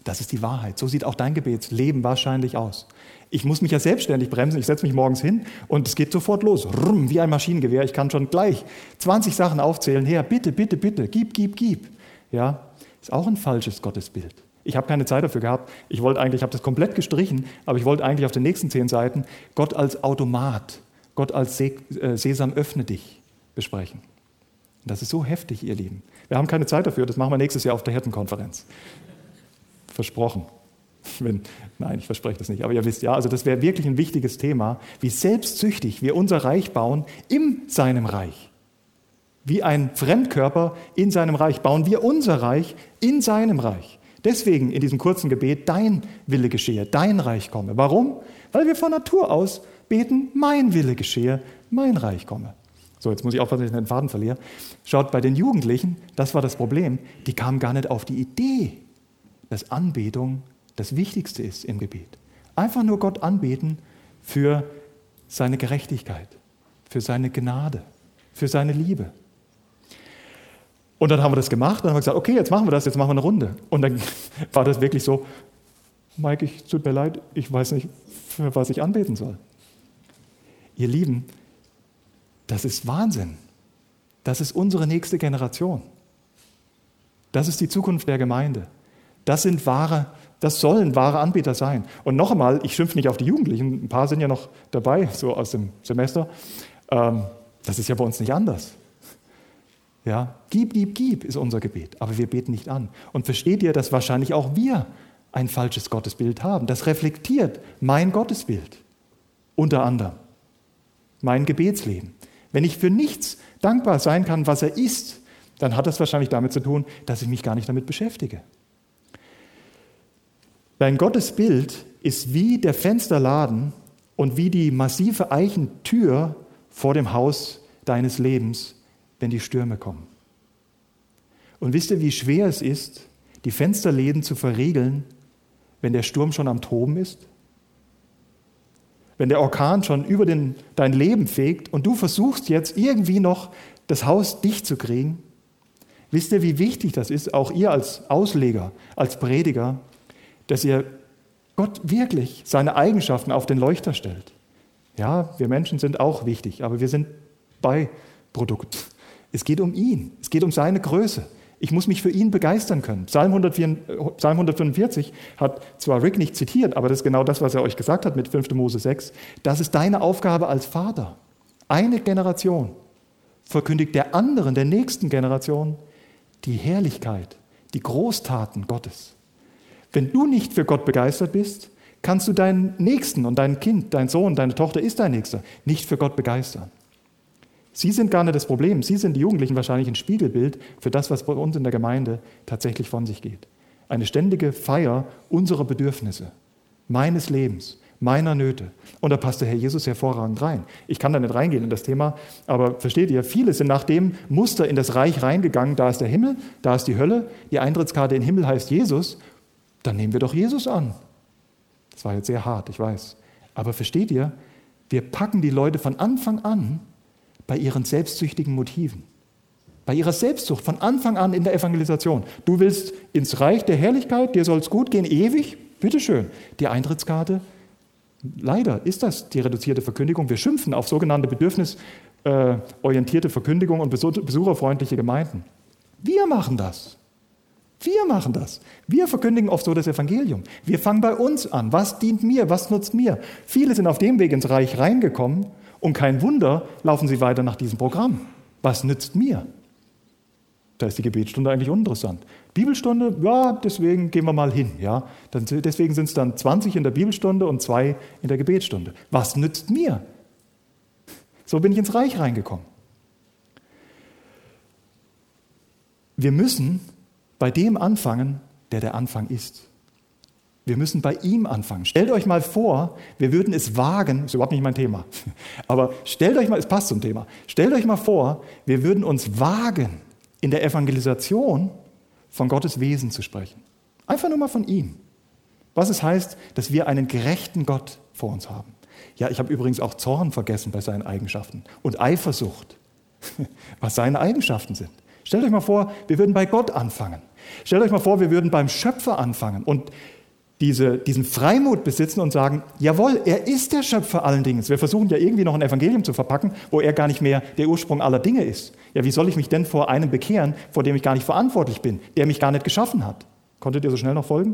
Das ist die Wahrheit. So sieht auch dein Gebetsleben wahrscheinlich aus. Ich muss mich ja selbstständig bremsen. Ich setze mich morgens hin und es geht sofort los. Rumm, wie ein Maschinengewehr. Ich kann schon gleich 20 Sachen aufzählen. Herr, bitte, bitte, bitte, gib, gib, gib. Ja, ist auch ein falsches Gottesbild. Ich habe keine Zeit dafür gehabt. Ich wollte eigentlich, ich habe das komplett gestrichen, aber ich wollte eigentlich auf den nächsten zehn Seiten Gott als Automat, Gott als äh, Sesam öffne dich besprechen. das ist so heftig, ihr Lieben. Wir haben keine Zeit dafür. Das machen wir nächstes Jahr auf der Hirtenkonferenz. Versprochen. Wenn, nein, ich verspreche das nicht, aber ihr wisst ja, also das wäre wirklich ein wichtiges Thema, wie selbstsüchtig wir unser Reich bauen in seinem Reich. Wie ein Fremdkörper in seinem Reich bauen wir unser Reich in seinem Reich. Deswegen in diesem kurzen Gebet, dein Wille geschehe, dein Reich komme. Warum? Weil wir von Natur aus beten, mein Wille geschehe, mein Reich komme. So, jetzt muss ich aufpassen, dass ich den Faden verliere. Schaut, bei den Jugendlichen, das war das Problem, die kamen gar nicht auf die Idee, dass Anbetung das Wichtigste ist im Gebet. Einfach nur Gott anbeten für seine Gerechtigkeit, für seine Gnade, für seine Liebe. Und dann haben wir das gemacht und haben gesagt, okay, jetzt machen wir das, jetzt machen wir eine Runde. Und dann war das wirklich so, Mike, ich tut mir leid, ich weiß nicht, für was ich anbeten soll. Ihr Lieben, das ist Wahnsinn. Das ist unsere nächste Generation. Das ist die Zukunft der Gemeinde. Das sind wahre, das sollen wahre Anbieter sein. Und noch einmal, ich schimpfe nicht auf die Jugendlichen, ein paar sind ja noch dabei, so aus dem Semester. Ähm, das ist ja bei uns nicht anders. Ja, gib, gib, gib ist unser Gebet, aber wir beten nicht an. Und versteht ihr, dass wahrscheinlich auch wir ein falsches Gottesbild haben? Das reflektiert mein Gottesbild, unter anderem mein Gebetsleben. Wenn ich für nichts dankbar sein kann, was er ist, dann hat das wahrscheinlich damit zu tun, dass ich mich gar nicht damit beschäftige. Dein Gottesbild ist wie der Fensterladen und wie die massive Eichentür vor dem Haus deines Lebens, wenn die Stürme kommen. Und wisst ihr, wie schwer es ist, die Fensterläden zu verriegeln, wenn der Sturm schon am Toben ist? Wenn der Orkan schon über den, dein Leben fegt und du versuchst jetzt irgendwie noch das Haus dicht zu kriegen? Wisst ihr, wie wichtig das ist, auch ihr als Ausleger, als Prediger, dass ihr Gott wirklich seine Eigenschaften auf den Leuchter stellt. Ja, wir Menschen sind auch wichtig, aber wir sind Beiprodukt. Es geht um ihn, es geht um seine Größe. Ich muss mich für ihn begeistern können. Psalm, 144, Psalm 145 hat zwar Rick nicht zitiert, aber das ist genau das, was er euch gesagt hat mit 5. Mose 6. Das ist deine Aufgabe als Vater. Eine Generation verkündigt der anderen, der nächsten Generation, die Herrlichkeit, die Großtaten Gottes. Wenn du nicht für Gott begeistert bist, kannst du deinen Nächsten und dein Kind, dein Sohn, deine Tochter ist dein Nächster, nicht für Gott begeistern. Sie sind gar nicht das Problem. Sie sind die Jugendlichen wahrscheinlich ein Spiegelbild für das, was bei uns in der Gemeinde tatsächlich von sich geht. Eine ständige Feier unserer Bedürfnisse, meines Lebens, meiner Nöte. Und da passt der Herr Jesus hervorragend rein. Ich kann da nicht reingehen in das Thema, aber versteht ihr, viele sind nach dem Muster in das Reich reingegangen. Da ist der Himmel, da ist die Hölle, die Eintrittskarte in den Himmel heißt Jesus dann nehmen wir doch Jesus an. Das war jetzt sehr hart, ich weiß. Aber versteht ihr, wir packen die Leute von Anfang an bei ihren selbstsüchtigen Motiven. Bei ihrer Selbstsucht von Anfang an in der Evangelisation. Du willst ins Reich der Herrlichkeit, dir soll es gut gehen, ewig, bitteschön. Die Eintrittskarte, leider ist das die reduzierte Verkündigung. Wir schimpfen auf sogenannte bedürfnisorientierte Verkündigung und besucherfreundliche Gemeinden. Wir machen das. Wir machen das. Wir verkündigen oft so das Evangelium. Wir fangen bei uns an. Was dient mir? Was nutzt mir? Viele sind auf dem Weg ins Reich reingekommen und kein Wunder, laufen sie weiter nach diesem Programm. Was nützt mir? Da ist die Gebetsstunde eigentlich uninteressant. Bibelstunde, ja, deswegen gehen wir mal hin. Ja? deswegen sind es dann 20 in der Bibelstunde und zwei in der Gebetsstunde. Was nützt mir? So bin ich ins Reich reingekommen. Wir müssen bei dem anfangen, der der Anfang ist. Wir müssen bei ihm anfangen. Stellt euch mal vor, wir würden es wagen, ist überhaupt nicht mein Thema, aber stellt euch mal, es passt zum Thema, stellt euch mal vor, wir würden uns wagen, in der Evangelisation von Gottes Wesen zu sprechen. Einfach nur mal von ihm. Was es heißt, dass wir einen gerechten Gott vor uns haben. Ja, ich habe übrigens auch Zorn vergessen bei seinen Eigenschaften und Eifersucht, was seine Eigenschaften sind. Stellt euch mal vor, wir würden bei Gott anfangen. Stellt euch mal vor, wir würden beim Schöpfer anfangen und diese, diesen Freimut besitzen und sagen, jawohl, er ist der Schöpfer allen Dinges. Wir versuchen ja irgendwie noch ein Evangelium zu verpacken, wo er gar nicht mehr der Ursprung aller Dinge ist. Ja, wie soll ich mich denn vor einem bekehren, vor dem ich gar nicht verantwortlich bin, der mich gar nicht geschaffen hat? Konntet ihr so schnell noch folgen?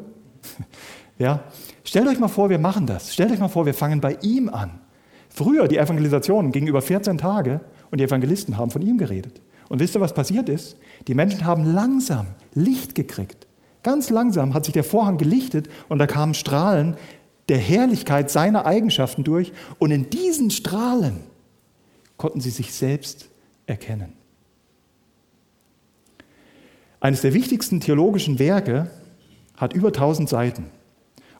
ja. Stellt euch mal vor, wir machen das. Stellt euch mal vor, wir fangen bei ihm an. Früher, die Evangelisation ging über 14 Tage und die Evangelisten haben von ihm geredet. Und wisst ihr, was passiert ist? Die Menschen haben langsam Licht gekriegt. Ganz langsam hat sich der Vorhang gelichtet und da kamen Strahlen der Herrlichkeit seiner Eigenschaften durch. Und in diesen Strahlen konnten sie sich selbst erkennen. Eines der wichtigsten theologischen Werke hat über 1000 Seiten.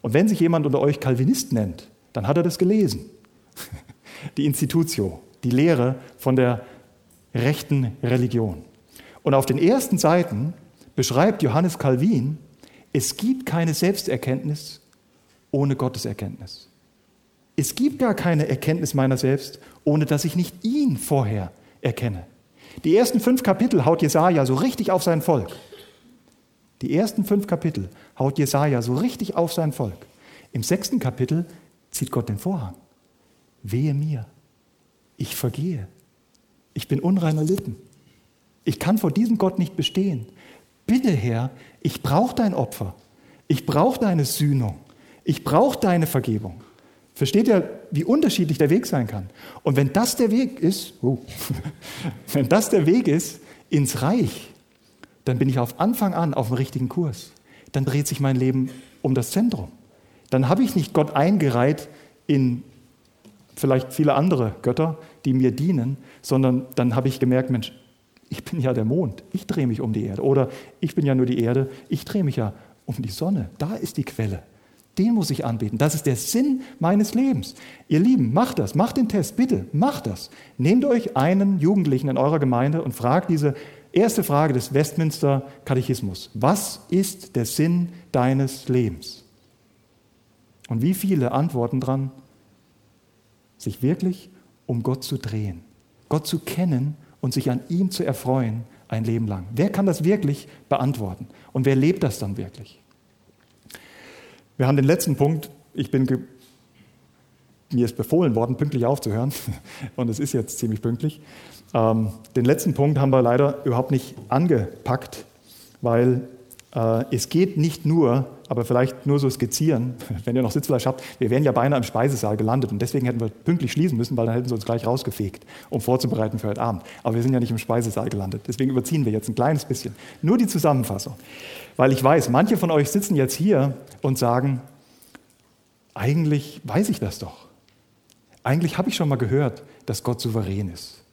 Und wenn sich jemand unter euch Calvinist nennt, dann hat er das gelesen. Die Institutio, die Lehre von der rechten Religion. Und auf den ersten Seiten beschreibt Johannes Calvin, es gibt keine Selbsterkenntnis ohne Gotteserkenntnis. Es gibt gar keine Erkenntnis meiner selbst, ohne dass ich nicht ihn vorher erkenne. Die ersten fünf Kapitel haut Jesaja so richtig auf sein Volk. Die ersten fünf Kapitel haut Jesaja so richtig auf sein Volk. Im sechsten Kapitel zieht Gott den Vorhang. Wehe mir, ich vergehe. Ich bin unreiner Lippen. Ich kann vor diesem Gott nicht bestehen. Bitte, Herr, ich brauche dein Opfer. Ich brauche deine Sühnung. Ich brauche deine Vergebung. Versteht ihr, wie unterschiedlich der Weg sein kann? Und wenn das der Weg ist, oh, wenn das der Weg ist ins Reich, dann bin ich auf Anfang an auf dem richtigen Kurs. Dann dreht sich mein Leben um das Zentrum. Dann habe ich nicht Gott eingereiht in vielleicht viele andere Götter, die mir dienen, sondern dann habe ich gemerkt, Mensch, ich bin ja der Mond, ich drehe mich um die Erde. Oder ich bin ja nur die Erde, ich drehe mich ja um die Sonne. Da ist die Quelle. Den muss ich anbeten. Das ist der Sinn meines Lebens. Ihr Lieben, macht das, macht den Test, bitte, macht das. Nehmt euch einen Jugendlichen in eurer Gemeinde und fragt diese erste Frage des Westminster Katechismus. Was ist der Sinn deines Lebens? Und wie viele antworten dran, sich wirklich um Gott zu drehen, Gott zu kennen und sich an ihm zu erfreuen ein Leben lang. Wer kann das wirklich beantworten? Und wer lebt das dann wirklich? Wir haben den letzten Punkt. Ich bin mir ist befohlen worden, pünktlich aufzuhören. Und es ist jetzt ziemlich pünktlich. Ähm, den letzten Punkt haben wir leider überhaupt nicht angepackt, weil es geht nicht nur, aber vielleicht nur so skizzieren, wenn ihr noch Sitzfleisch habt, wir wären ja beinahe im Speisesaal gelandet und deswegen hätten wir pünktlich schließen müssen, weil dann hätten sie uns gleich rausgefegt, um vorzubereiten für heute Abend. Aber wir sind ja nicht im Speisesaal gelandet, deswegen überziehen wir jetzt ein kleines bisschen. Nur die Zusammenfassung, weil ich weiß, manche von euch sitzen jetzt hier und sagen, eigentlich weiß ich das doch. Eigentlich habe ich schon mal gehört, dass Gott souverän ist.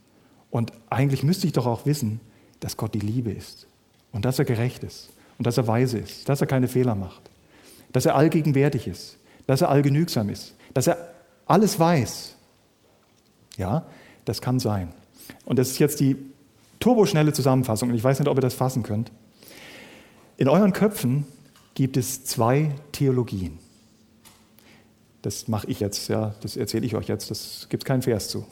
Und eigentlich müsste ich doch auch wissen, dass Gott die Liebe ist und dass er gerecht ist und dass er weise ist, dass er keine Fehler macht, dass er allgegenwärtig ist, dass er allgenügsam ist, dass er alles weiß. Ja, das kann sein. Und das ist jetzt die turboschnelle Zusammenfassung und ich weiß nicht, ob ihr das fassen könnt. In euren Köpfen gibt es zwei Theologien. Das mache ich jetzt, ja, das erzähle ich euch jetzt, das gibt keinen Vers zu.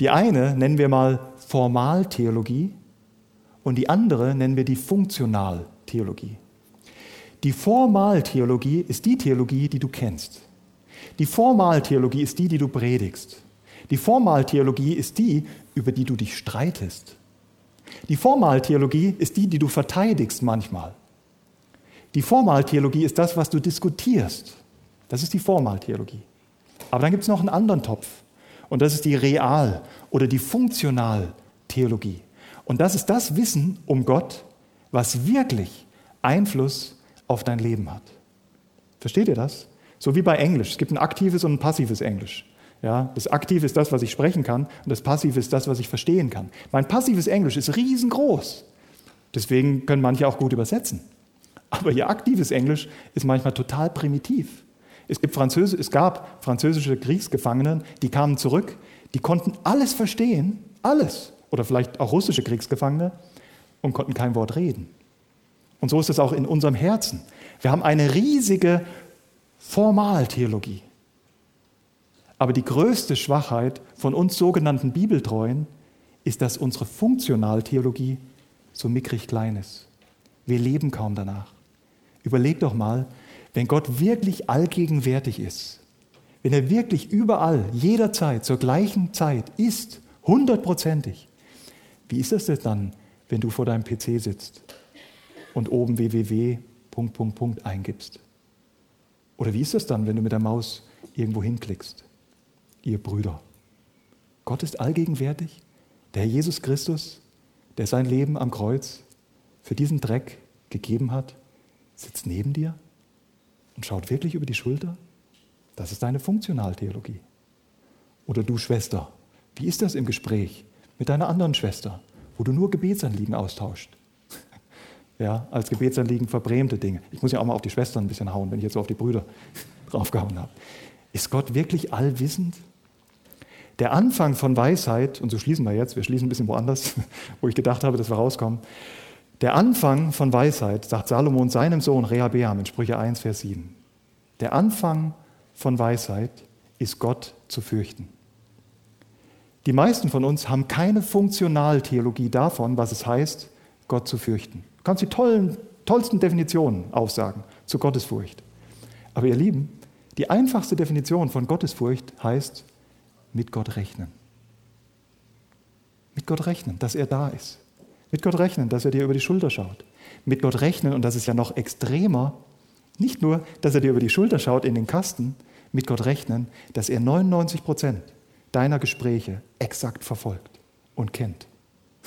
Die eine nennen wir mal Formaltheologie und die andere nennen wir die Funktionaltheologie. Theologie. Die Formaltheologie ist die Theologie, die du kennst. Die Formaltheologie ist die, die du predigst. Die Formaltheologie ist die, über die du dich streitest. Die Formaltheologie ist die, die du verteidigst manchmal. Die Formaltheologie ist das, was du diskutierst. Das ist die Formaltheologie. Aber dann gibt es noch einen anderen Topf. Und das ist die Real- oder die Funktionaltheologie. Und das ist das Wissen um Gott, was wirklich Einfluss auf dein Leben hat. Versteht ihr das? So wie bei Englisch. Es gibt ein aktives und ein passives Englisch. Ja, das Aktive ist das, was ich sprechen kann, und das Passive ist das, was ich verstehen kann. Mein passives Englisch ist riesengroß. Deswegen können manche auch gut übersetzen. Aber ihr aktives Englisch ist manchmal total primitiv. Es, gibt Französ es gab französische Kriegsgefangene, die kamen zurück, die konnten alles verstehen, alles. Oder vielleicht auch russische Kriegsgefangene, und konnten kein Wort reden. Und so ist es auch in unserem Herzen. Wir haben eine riesige Formaltheologie. Aber die größte Schwachheit von uns sogenannten Bibeltreuen ist, dass unsere Funktionaltheologie so mickrig klein ist. Wir leben kaum danach. Überleg doch mal, wenn Gott wirklich allgegenwärtig ist, wenn er wirklich überall, jederzeit, zur gleichen Zeit ist, hundertprozentig, wie ist das denn dann wenn du vor deinem PC sitzt und oben www. Punkt, Punkt, Punkt eingibst? Oder wie ist das dann, wenn du mit der Maus irgendwo hinklickst? Ihr Brüder. Gott ist allgegenwärtig. Der Herr Jesus Christus, der sein Leben am Kreuz für diesen Dreck gegeben hat, sitzt neben dir und schaut wirklich über die Schulter. Das ist deine Funktionaltheologie. Oder du Schwester, wie ist das im Gespräch mit deiner anderen Schwester? wo du nur Gebetsanliegen austauscht. Ja, als Gebetsanliegen verbrämte Dinge. Ich muss ja auch mal auf die Schwestern ein bisschen hauen, wenn ich jetzt so auf die Brüder draufgehauen habe. Ist Gott wirklich allwissend? Der Anfang von Weisheit, und so schließen wir jetzt, wir schließen ein bisschen woanders, wo ich gedacht habe, dass wir rauskommen. Der Anfang von Weisheit, sagt Salomon seinem Sohn Rehabeam in Sprüche 1, Vers 7. Der Anfang von Weisheit ist Gott zu fürchten. Die meisten von uns haben keine Funktionaltheologie davon, was es heißt, Gott zu fürchten. Du kannst die tollen, tollsten Definitionen aufsagen zu Gottesfurcht. Aber ihr Lieben, die einfachste Definition von Gottesfurcht heißt, mit Gott rechnen. Mit Gott rechnen, dass er da ist. Mit Gott rechnen, dass er dir über die Schulter schaut. Mit Gott rechnen, und das ist ja noch extremer, nicht nur, dass er dir über die Schulter schaut in den Kasten, mit Gott rechnen, dass er 99 Prozent deiner Gespräche exakt verfolgt und kennt.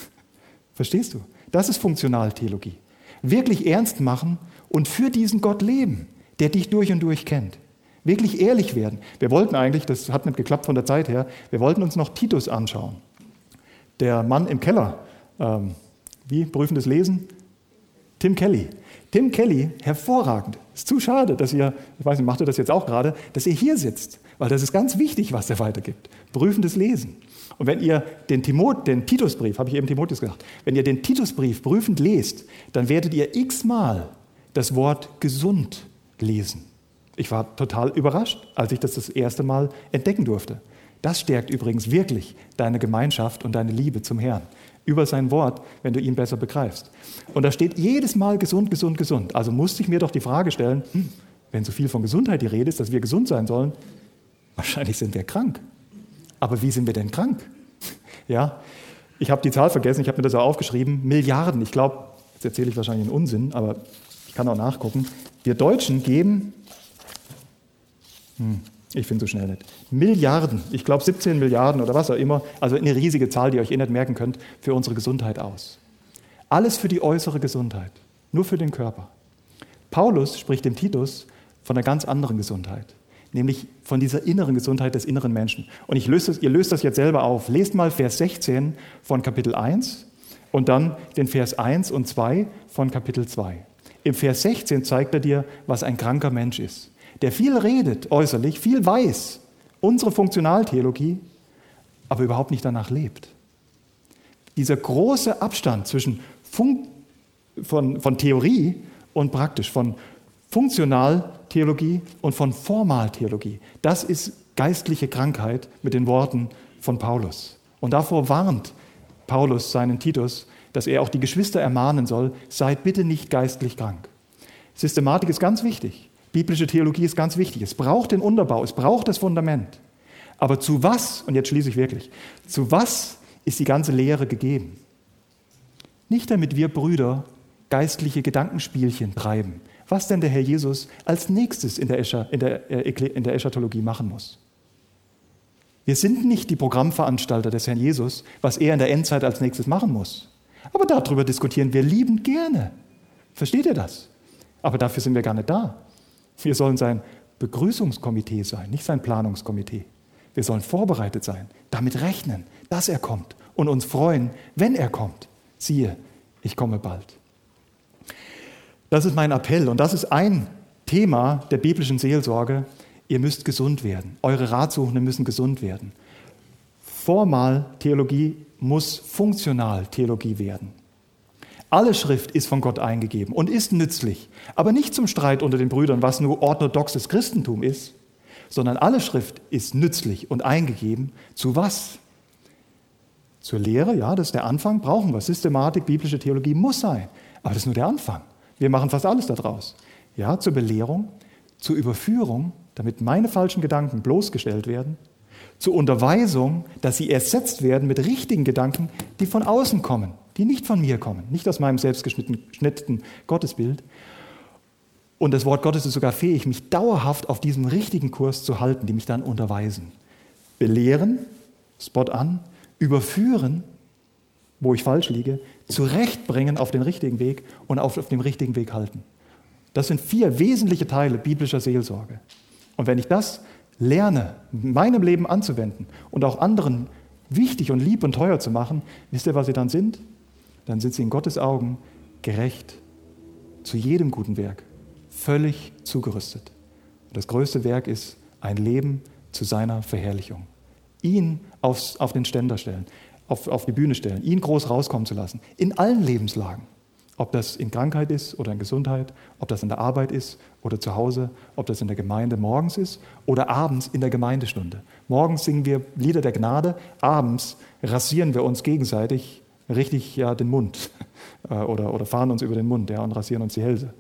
Verstehst du? Das ist Funktionaltheologie. Wirklich ernst machen und für diesen Gott leben, der dich durch und durch kennt. Wirklich ehrlich werden. Wir wollten eigentlich, das hat nicht geklappt von der Zeit her, wir wollten uns noch Titus anschauen. Der Mann im Keller. Ähm, wie? Prüfendes Lesen? Tim Kelly. Tim Kelly, hervorragend. Ist zu schade, dass ihr, ich weiß nicht, macht ihr das jetzt auch gerade, dass ihr hier sitzt, weil das ist ganz wichtig, was er weitergibt. Prüfendes Lesen. Und wenn ihr den, Timot, den Titusbrief, habe ich eben Timotheus gesagt, wenn ihr den Titusbrief prüfend lest, dann werdet ihr x-mal das Wort gesund lesen. Ich war total überrascht, als ich das das erste Mal entdecken durfte. Das stärkt übrigens wirklich deine Gemeinschaft und deine Liebe zum Herrn über sein Wort, wenn du ihn besser begreifst. Und da steht jedes Mal gesund, gesund, gesund. Also musste ich mir doch die Frage stellen, hm, wenn so viel von Gesundheit die Rede ist, dass wir gesund sein sollen, wahrscheinlich sind wir krank. Aber wie sind wir denn krank? Ja, ich habe die Zahl vergessen, ich habe mir das auch aufgeschrieben, Milliarden. Ich glaube, jetzt erzähle ich wahrscheinlich einen Unsinn, aber ich kann auch nachgucken. Wir Deutschen geben, hm, ich finde so schnell nicht. Milliarden, ich glaube 17 Milliarden oder was auch immer, also eine riesige Zahl, die ihr euch eh nicht merken könnt, für unsere Gesundheit aus. Alles für die äußere Gesundheit, nur für den Körper. Paulus spricht dem Titus von einer ganz anderen Gesundheit, nämlich von dieser inneren Gesundheit des inneren Menschen. Und ich löse ihr löst das jetzt selber auf. Lest mal Vers 16 von Kapitel 1 und dann den Vers 1 und 2 von Kapitel 2. Im Vers 16 zeigt er dir, was ein kranker Mensch ist der viel redet äußerlich, viel weiß, unsere Funktionaltheologie, aber überhaupt nicht danach lebt. Dieser große Abstand zwischen Fun von, von Theorie und praktisch, von Funktionaltheologie und von Formaltheologie, das ist geistliche Krankheit mit den Worten von Paulus. Und davor warnt Paulus seinen Titus, dass er auch die Geschwister ermahnen soll, seid bitte nicht geistlich krank. Systematik ist ganz wichtig. Biblische Theologie ist ganz wichtig. Es braucht den Unterbau, es braucht das Fundament. Aber zu was, und jetzt schließe ich wirklich, zu was ist die ganze Lehre gegeben? Nicht damit wir Brüder geistliche Gedankenspielchen treiben, was denn der Herr Jesus als nächstes in der, Escher, in der, äh, in der Eschatologie machen muss. Wir sind nicht die Programmveranstalter des Herrn Jesus, was er in der Endzeit als nächstes machen muss. Aber darüber diskutieren wir liebend gerne. Versteht ihr das? Aber dafür sind wir gar nicht da. Wir sollen sein Begrüßungskomitee sein, nicht sein Planungskomitee. Wir sollen vorbereitet sein, damit rechnen, dass er kommt und uns freuen, wenn er kommt. Siehe, ich komme bald. Das ist mein Appell und das ist ein Thema der biblischen Seelsorge. Ihr müsst gesund werden. Eure Ratsuchenden müssen gesund werden. Formal Theologie muss funktional Theologie werden. Alle Schrift ist von Gott eingegeben und ist nützlich, aber nicht zum Streit unter den Brüdern, was nur orthodoxes Christentum ist, sondern alle Schrift ist nützlich und eingegeben. Zu was? Zur Lehre, ja, das ist der Anfang, brauchen wir. Systematik, biblische Theologie muss sein, aber das ist nur der Anfang. Wir machen fast alles daraus. Ja, zur Belehrung, zur Überführung, damit meine falschen Gedanken bloßgestellt werden, zur Unterweisung, dass sie ersetzt werden mit richtigen Gedanken, die von außen kommen die nicht von mir kommen, nicht aus meinem selbstgeschnittenen Gottesbild. Und das Wort Gottes ist sogar fähig, mich dauerhaft auf diesem richtigen Kurs zu halten, die mich dann unterweisen. Belehren, Spot an, überführen, wo ich falsch liege, zurechtbringen auf den richtigen Weg und auf, auf dem richtigen Weg halten. Das sind vier wesentliche Teile biblischer Seelsorge. Und wenn ich das lerne, in meinem Leben anzuwenden und auch anderen wichtig und lieb und teuer zu machen, wisst ihr, was sie dann sind? dann sind sie in Gottes Augen gerecht zu jedem guten Werk, völlig zugerüstet. Und das größte Werk ist ein Leben zu seiner Verherrlichung. Ihn aufs, auf den Ständer stellen, auf, auf die Bühne stellen, ihn groß rauskommen zu lassen, in allen Lebenslagen. Ob das in Krankheit ist oder in Gesundheit, ob das in der Arbeit ist oder zu Hause, ob das in der Gemeinde morgens ist oder abends in der Gemeindestunde. Morgens singen wir Lieder der Gnade, abends rasieren wir uns gegenseitig richtig ja, den Mund äh, oder, oder fahren uns über den Mund ja, und rasieren uns die Hälse.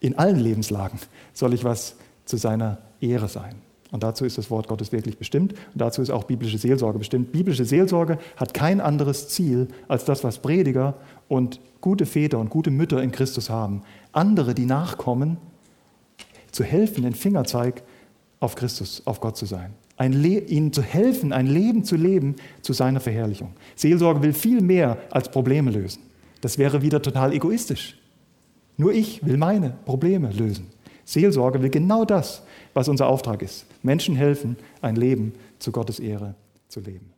In allen Lebenslagen soll ich was zu seiner Ehre sein. Und dazu ist das Wort Gottes wirklich bestimmt. Und dazu ist auch biblische Seelsorge bestimmt. Biblische Seelsorge hat kein anderes Ziel als das, was Prediger und gute Väter und gute Mütter in Christus haben. Andere, die nachkommen, zu helfen, den Fingerzeig auf Christus, auf Gott zu sein ihnen zu helfen, ein Leben zu leben zu seiner Verherrlichung. Seelsorge will viel mehr als Probleme lösen. Das wäre wieder total egoistisch. Nur ich will meine Probleme lösen. Seelsorge will genau das, was unser Auftrag ist. Menschen helfen, ein Leben zu Gottes Ehre zu leben.